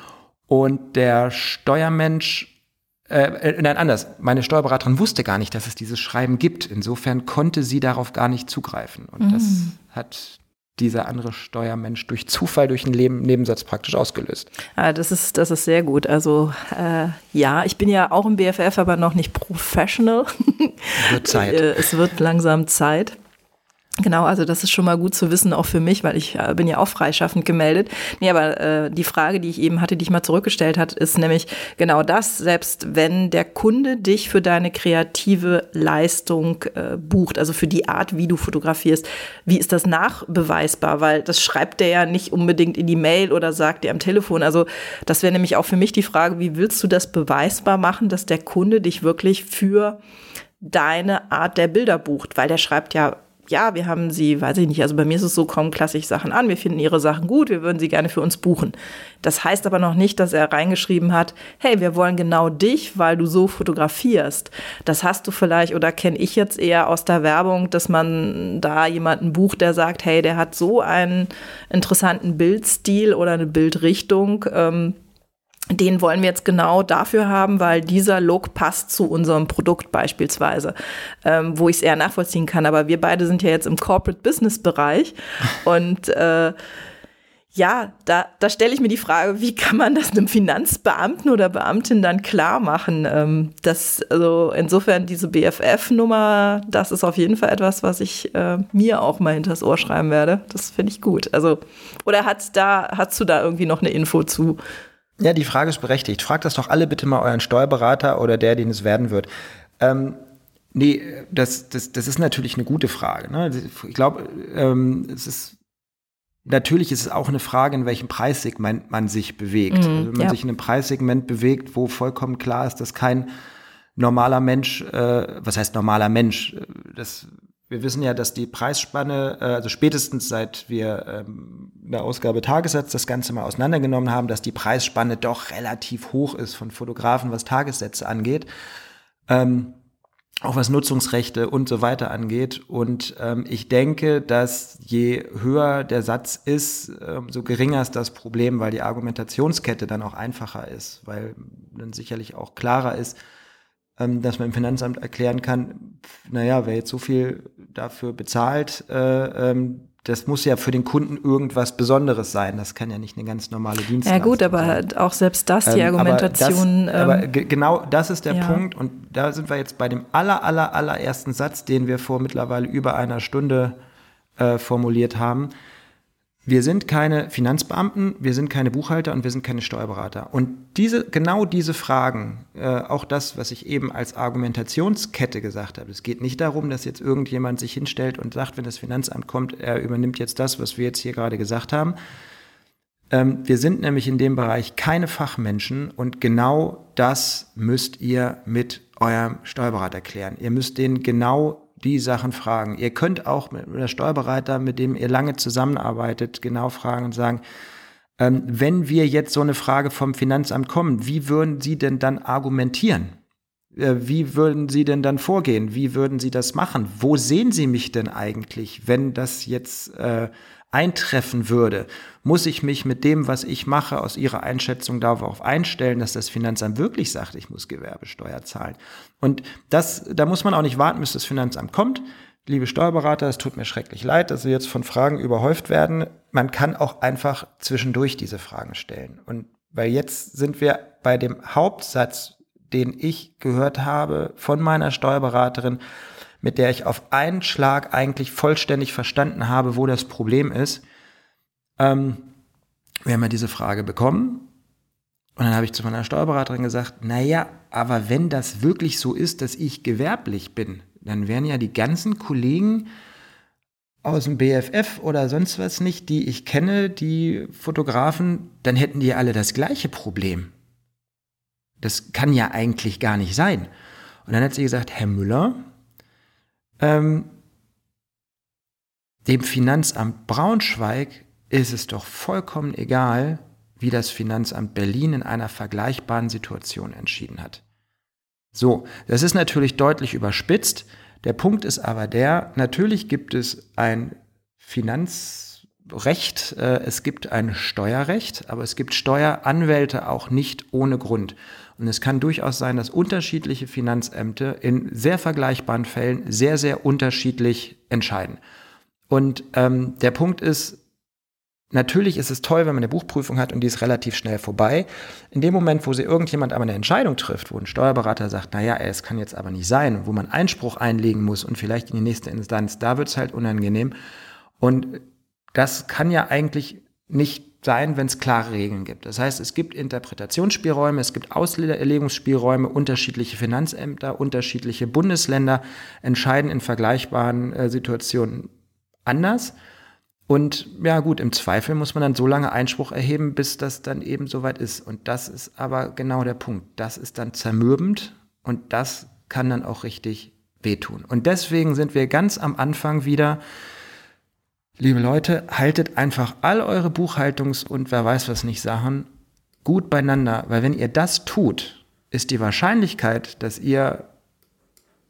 Speaker 1: und der Steuermensch äh, äh, nein, anders. Meine Steuerberaterin wusste gar nicht, dass es dieses Schreiben gibt. Insofern konnte sie darauf gar nicht zugreifen. Und das hat dieser andere Steuermensch durch Zufall, durch einen Leben, Nebensatz praktisch ausgelöst.
Speaker 2: Ah, das ist, das ist sehr gut. Also äh, ja, ich bin ja auch im BFF, aber noch nicht professional.
Speaker 1: Wird Zeit.
Speaker 2: Äh, es wird langsam Zeit. Genau, also das ist schon mal gut zu wissen, auch für mich, weil ich äh, bin ja auch freischaffend gemeldet. Nee, aber äh, die Frage, die ich eben hatte, die ich mal zurückgestellt hat, ist nämlich genau das, selbst wenn der Kunde dich für deine kreative Leistung äh, bucht, also für die Art, wie du fotografierst, wie ist das nachbeweisbar? Weil das schreibt der ja nicht unbedingt in die Mail oder sagt dir am Telefon. Also das wäre nämlich auch für mich die Frage, wie willst du das beweisbar machen, dass der Kunde dich wirklich für deine Art der Bilder bucht? Weil der schreibt ja ja, wir haben sie, weiß ich nicht, also bei mir ist es so, kommen klassisch Sachen an, wir finden ihre Sachen gut, wir würden sie gerne für uns buchen. Das heißt aber noch nicht, dass er reingeschrieben hat, hey, wir wollen genau dich, weil du so fotografierst. Das hast du vielleicht oder kenne ich jetzt eher aus der Werbung, dass man da jemanden bucht, der sagt, hey, der hat so einen interessanten Bildstil oder eine Bildrichtung. Ähm, den wollen wir jetzt genau dafür haben, weil dieser Look passt zu unserem Produkt beispielsweise, ähm, wo ich es eher nachvollziehen kann. Aber wir beide sind ja jetzt im Corporate Business Bereich und äh, ja, da, da stelle ich mir die Frage, wie kann man das einem Finanzbeamten oder Beamtin dann klar machen? Ähm, das, also insofern diese BFF-Nummer, das ist auf jeden Fall etwas, was ich äh, mir auch mal hinters Ohr schreiben werde. Das finde ich gut. Also, oder hat da, hast du da irgendwie noch eine Info zu?
Speaker 1: Ja, die Frage ist berechtigt. Fragt das doch alle bitte mal euren Steuerberater oder der, den es werden wird. Ähm, nee, das, das, das ist natürlich eine gute Frage. Ne? Ich glaube, ähm, es ist natürlich ist es auch eine Frage, in welchem Preissegment man sich bewegt. Mhm, also wenn man ja. sich in einem Preissegment bewegt, wo vollkommen klar ist, dass kein normaler Mensch, äh, was heißt normaler Mensch, das wir wissen ja, dass die Preisspanne, äh, also spätestens seit wir ähm, in der Ausgabe Tagessatz das Ganze mal auseinandergenommen haben, dass die Preisspanne doch relativ hoch ist von Fotografen, was Tagessätze angeht. Ähm, auch was Nutzungsrechte und so weiter angeht. Und ähm, ich denke, dass je höher der Satz ist, ähm, so geringer ist das Problem, weil die Argumentationskette dann auch einfacher ist, weil dann sicherlich auch klarer ist, dass man im Finanzamt erklären kann, naja, wer jetzt so viel dafür bezahlt, äh, ähm, das muss ja für den Kunden irgendwas Besonderes sein. Das kann ja nicht eine ganz normale Dienstleistung
Speaker 2: sein. Ja gut, aber sein. auch selbst das, die ähm, Argumentation.
Speaker 1: Aber, das, aber genau das ist der ja. Punkt. Und da sind wir jetzt bei dem aller, aller, allerersten Satz, den wir vor mittlerweile über einer Stunde äh, formuliert haben. Wir sind keine Finanzbeamten, wir sind keine Buchhalter und wir sind keine Steuerberater. Und diese, genau diese Fragen, äh, auch das, was ich eben als Argumentationskette gesagt habe, es geht nicht darum, dass jetzt irgendjemand sich hinstellt und sagt, wenn das Finanzamt kommt, er übernimmt jetzt das, was wir jetzt hier gerade gesagt haben. Ähm, wir sind nämlich in dem Bereich keine Fachmenschen und genau das müsst ihr mit eurem Steuerberater klären. Ihr müsst den genau die Sachen fragen. Ihr könnt auch mit der Steuerberater, mit dem ihr lange zusammenarbeitet, genau fragen und sagen, ähm, wenn wir jetzt so eine Frage vom Finanzamt kommen, wie würden Sie denn dann argumentieren? Äh, wie würden Sie denn dann vorgehen? Wie würden Sie das machen? Wo sehen Sie mich denn eigentlich, wenn das jetzt äh, eintreffen würde, muss ich mich mit dem, was ich mache, aus Ihrer Einschätzung darauf einstellen, dass das Finanzamt wirklich sagt, ich muss Gewerbesteuer zahlen. Und das, da muss man auch nicht warten, bis das Finanzamt kommt. Liebe Steuerberater, es tut mir schrecklich leid, dass Sie jetzt von Fragen überhäuft werden. Man kann auch einfach zwischendurch diese Fragen stellen. Und weil jetzt sind wir bei dem Hauptsatz, den ich gehört habe von meiner Steuerberaterin, mit der ich auf einen Schlag eigentlich vollständig verstanden habe, wo das Problem ist. Ähm, wir haben ja diese Frage bekommen und dann habe ich zu meiner Steuerberaterin gesagt, naja, aber wenn das wirklich so ist, dass ich gewerblich bin, dann wären ja die ganzen Kollegen aus dem BFF oder sonst was nicht, die ich kenne, die Fotografen, dann hätten die alle das gleiche Problem. Das kann ja eigentlich gar nicht sein. Und dann hat sie gesagt, Herr Müller, ähm, dem Finanzamt Braunschweig ist es doch vollkommen egal, wie das Finanzamt Berlin in einer vergleichbaren Situation entschieden hat. So, das ist natürlich deutlich überspitzt. Der Punkt ist aber der, natürlich gibt es ein Finanzrecht, äh, es gibt ein Steuerrecht, aber es gibt Steueranwälte auch nicht ohne Grund. Und es kann durchaus sein, dass unterschiedliche Finanzämter in sehr vergleichbaren Fällen sehr, sehr unterschiedlich entscheiden. Und ähm, der Punkt ist, Natürlich ist es toll, wenn man eine Buchprüfung hat und die ist relativ schnell vorbei. In dem Moment, wo sie irgendjemand aber eine Entscheidung trifft, wo ein Steuerberater sagt, naja, es kann jetzt aber nicht sein, wo man Einspruch einlegen muss und vielleicht in die nächste Instanz, da wird es halt unangenehm. Und das kann ja eigentlich nicht sein, wenn es klare Regeln gibt. Das heißt, es gibt Interpretationsspielräume, es gibt Auslegungsspielräume, unterschiedliche Finanzämter, unterschiedliche Bundesländer entscheiden in vergleichbaren äh, Situationen anders. Und ja gut, im Zweifel muss man dann so lange Einspruch erheben, bis das dann eben soweit ist. Und das ist aber genau der Punkt. Das ist dann zermürbend und das kann dann auch richtig wehtun. Und deswegen sind wir ganz am Anfang wieder, liebe Leute, haltet einfach all eure Buchhaltungs- und wer weiß was nicht Sachen gut beieinander, weil wenn ihr das tut, ist die Wahrscheinlichkeit, dass ihr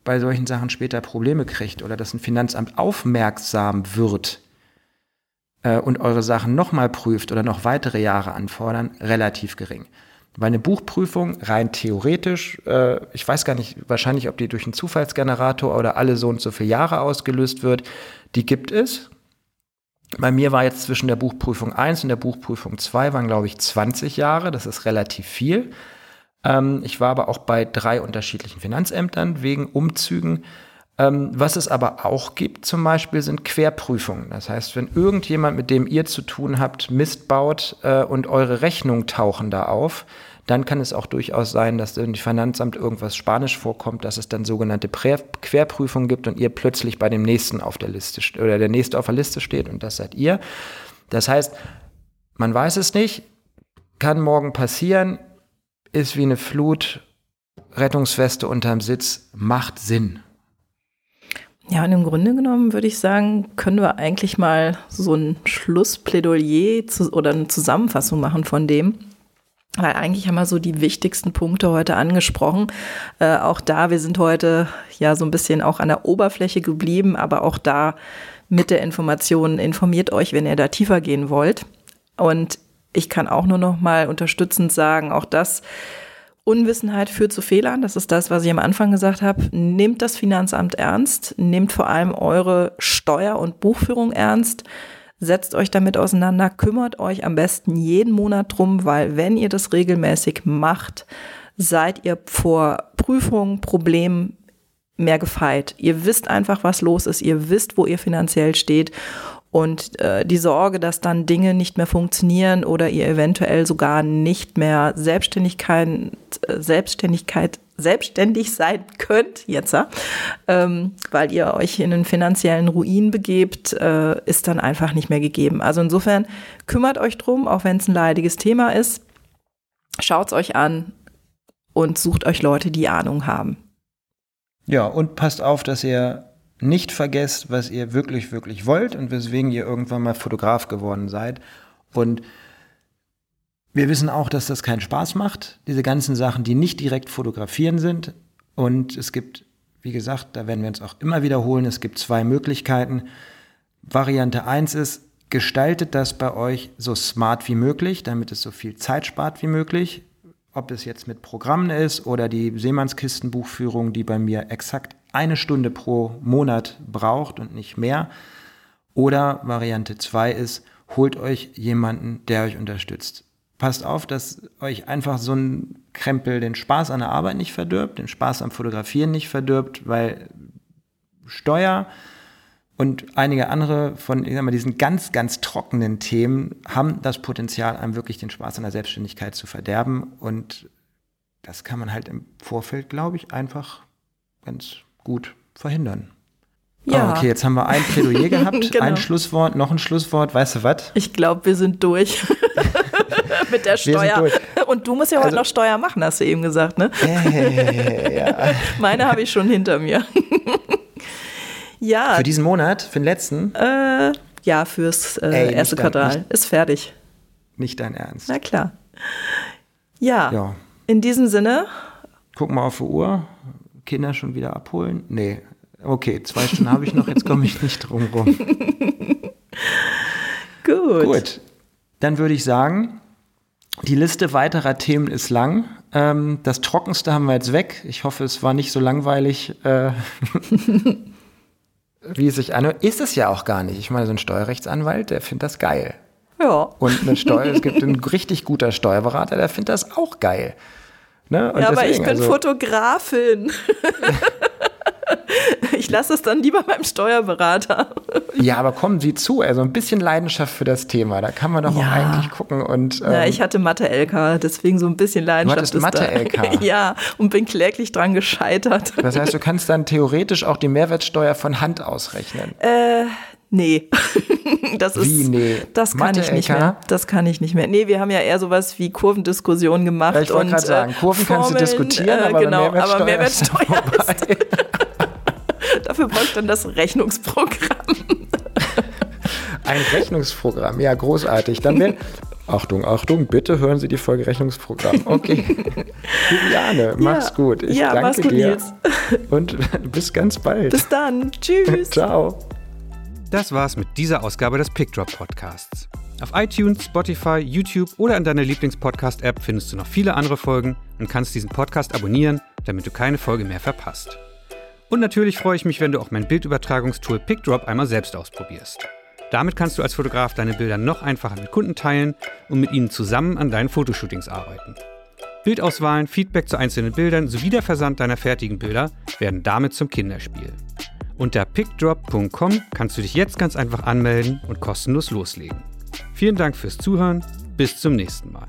Speaker 1: bei solchen Sachen später Probleme kriegt oder dass ein Finanzamt aufmerksam wird, äh, und eure Sachen nochmal prüft oder noch weitere Jahre anfordern, relativ gering. Weil eine Buchprüfung rein theoretisch, äh, ich weiß gar nicht, wahrscheinlich, ob die durch einen Zufallsgenerator oder alle so und so viele Jahre ausgelöst wird, die gibt es. Bei mir war jetzt zwischen der Buchprüfung 1 und der Buchprüfung 2 waren, glaube ich, 20 Jahre. Das ist relativ viel. Ähm, ich war aber auch bei drei unterschiedlichen Finanzämtern wegen Umzügen. Ähm, was es aber auch gibt zum Beispiel sind Querprüfungen. Das heißt, wenn irgendjemand, mit dem ihr zu tun habt, Mist baut äh, und eure Rechnungen tauchen da auf, dann kann es auch durchaus sein, dass im Finanzamt irgendwas Spanisch vorkommt, dass es dann sogenannte Prä Querprüfungen gibt und ihr plötzlich bei dem nächsten auf der Liste oder der nächste auf der Liste steht und das seid ihr. Das heißt, man weiß es nicht, kann morgen passieren, ist wie eine Flut, Rettungsweste unterm Sitz, macht Sinn.
Speaker 2: Ja, und im Grunde genommen würde ich sagen, können wir eigentlich mal so ein Schlussplädoyer zu, oder eine Zusammenfassung machen von dem. Weil eigentlich haben wir so die wichtigsten Punkte heute angesprochen. Äh, auch da, wir sind heute ja so ein bisschen auch an der Oberfläche geblieben, aber auch da mit der Information informiert euch, wenn ihr da tiefer gehen wollt. Und ich kann auch nur noch mal unterstützend sagen, auch das Unwissenheit führt zu Fehlern. Das ist das, was ich am Anfang gesagt habe. Nehmt das Finanzamt ernst. Nehmt vor allem eure Steuer- und Buchführung ernst. Setzt euch damit auseinander. Kümmert euch am besten jeden Monat drum, weil wenn ihr das regelmäßig macht, seid ihr vor Prüfungen, Problemen mehr gefeit. Ihr wisst einfach, was los ist. Ihr wisst, wo ihr finanziell steht. Und äh, die Sorge, dass dann Dinge nicht mehr funktionieren oder ihr eventuell sogar nicht mehr Selbstständigkeit, äh, Selbstständigkeit selbstständig sein könnt, jetzt, ähm, weil ihr euch in einen finanziellen Ruin begebt, äh, ist dann einfach nicht mehr gegeben. Also insofern kümmert euch drum, auch wenn es ein leidiges Thema ist. Schaut es euch an und sucht euch Leute, die Ahnung haben.
Speaker 1: Ja, und passt auf, dass ihr nicht vergesst, was ihr wirklich, wirklich wollt und weswegen ihr irgendwann mal Fotograf geworden seid. Und wir wissen auch, dass das keinen Spaß macht, diese ganzen Sachen, die nicht direkt fotografieren sind. Und es gibt, wie gesagt, da werden wir uns auch immer wiederholen, es gibt zwei Möglichkeiten. Variante 1 ist, gestaltet das bei euch so smart wie möglich, damit es so viel Zeit spart wie möglich. Ob es jetzt mit Programmen ist oder die Seemannskistenbuchführung, die bei mir exakt eine Stunde pro Monat braucht und nicht mehr. Oder Variante 2 ist, holt euch jemanden, der euch unterstützt. Passt auf, dass euch einfach so ein Krempel den Spaß an der Arbeit nicht verdirbt, den Spaß am Fotografieren nicht verdirbt, weil Steuer und einige andere von ich sag mal, diesen ganz, ganz trockenen Themen haben das Potenzial, einem wirklich den Spaß an der Selbstständigkeit zu verderben. Und das kann man halt im Vorfeld, glaube ich, einfach ganz gut verhindern. Ja. Oh, okay, jetzt haben wir ein Plädoyer gehabt, genau. ein Schlusswort, noch ein Schlusswort. Weißt du was?
Speaker 2: Ich glaube, wir sind durch mit der Steuer. Und du musst ja heute also, noch Steuer machen, hast du eben gesagt, ne? Äh, ja. Meine habe ich schon hinter mir.
Speaker 1: ja. Für diesen Monat, für den letzten?
Speaker 2: Äh, ja, fürs äh, Ey, erste Quartal. Dein, nicht, Ist fertig.
Speaker 1: Nicht dein Ernst.
Speaker 2: Na klar. Ja. ja. In diesem Sinne.
Speaker 1: Guck mal auf die Uhr. Kinder schon wieder abholen? Nee. Okay, zwei Stunden habe ich noch, jetzt komme ich nicht drum rum.
Speaker 2: Gut.
Speaker 1: Gut. Dann würde ich sagen, die Liste weiterer Themen ist lang. Ähm, das Trockenste haben wir jetzt weg. Ich hoffe, es war nicht so langweilig, äh, wie es sich anhört. Ist es ja auch gar nicht. Ich meine, so ein Steuerrechtsanwalt, der findet das geil.
Speaker 2: Ja.
Speaker 1: Und eine Steuer, es gibt einen richtig guter Steuerberater, der findet das auch geil. Ne?
Speaker 2: ja, aber ich bin also, Fotografin. ich lasse es dann lieber beim Steuerberater.
Speaker 1: ja, aber kommen Sie zu, also ein bisschen Leidenschaft für das Thema, da kann man doch ja. auch eigentlich gucken. Und,
Speaker 2: ähm, ja, ich hatte Mathe-LK, deswegen so ein bisschen Leidenschaft.
Speaker 1: Du hattest Mathe-LK?
Speaker 2: ja, und bin kläglich dran gescheitert.
Speaker 1: Das heißt, du kannst dann theoretisch auch die Mehrwertsteuer von Hand ausrechnen?
Speaker 2: Äh, Nee. das
Speaker 1: wie,
Speaker 2: ist,
Speaker 1: nee?
Speaker 2: Das kann Mathe ich nicht mehr. Das kann ich nicht mehr. Nee, wir haben ja eher sowas wie Kurvendiskussionen gemacht. Ja,
Speaker 1: ich wollte gerade sagen, Kurven Formeln, kannst du diskutieren, aber
Speaker 2: genau,
Speaker 1: Mehrwertsteuer,
Speaker 2: aber Mehrwertsteuer ist, Dafür braucht dann das Rechnungsprogramm.
Speaker 1: Ein Rechnungsprogramm, ja, großartig. Dann wäre. Achtung, Achtung, bitte hören Sie die Folge Rechnungsprogramm. Okay. Juliane, mach's ja. gut. Ich ja, danke gut, dir. Nils. Und bis ganz bald.
Speaker 2: Bis dann. Tschüss.
Speaker 1: Ciao.
Speaker 3: Das war's mit dieser Ausgabe des Pickdrop Podcasts. Auf iTunes, Spotify, YouTube oder in deiner Lieblingspodcast-App findest du noch viele andere Folgen und kannst diesen Podcast abonnieren, damit du keine Folge mehr verpasst. Und natürlich freue ich mich, wenn du auch mein Bildübertragungstool PickDrop einmal selbst ausprobierst. Damit kannst du als Fotograf deine Bilder noch einfacher mit Kunden teilen und mit ihnen zusammen an deinen Fotoshootings arbeiten. Bildauswahlen, Feedback zu einzelnen Bildern sowie der Versand deiner fertigen Bilder werden damit zum Kinderspiel. Unter pickdrop.com kannst du dich jetzt ganz einfach anmelden und kostenlos loslegen. Vielen Dank fürs Zuhören, bis zum nächsten Mal.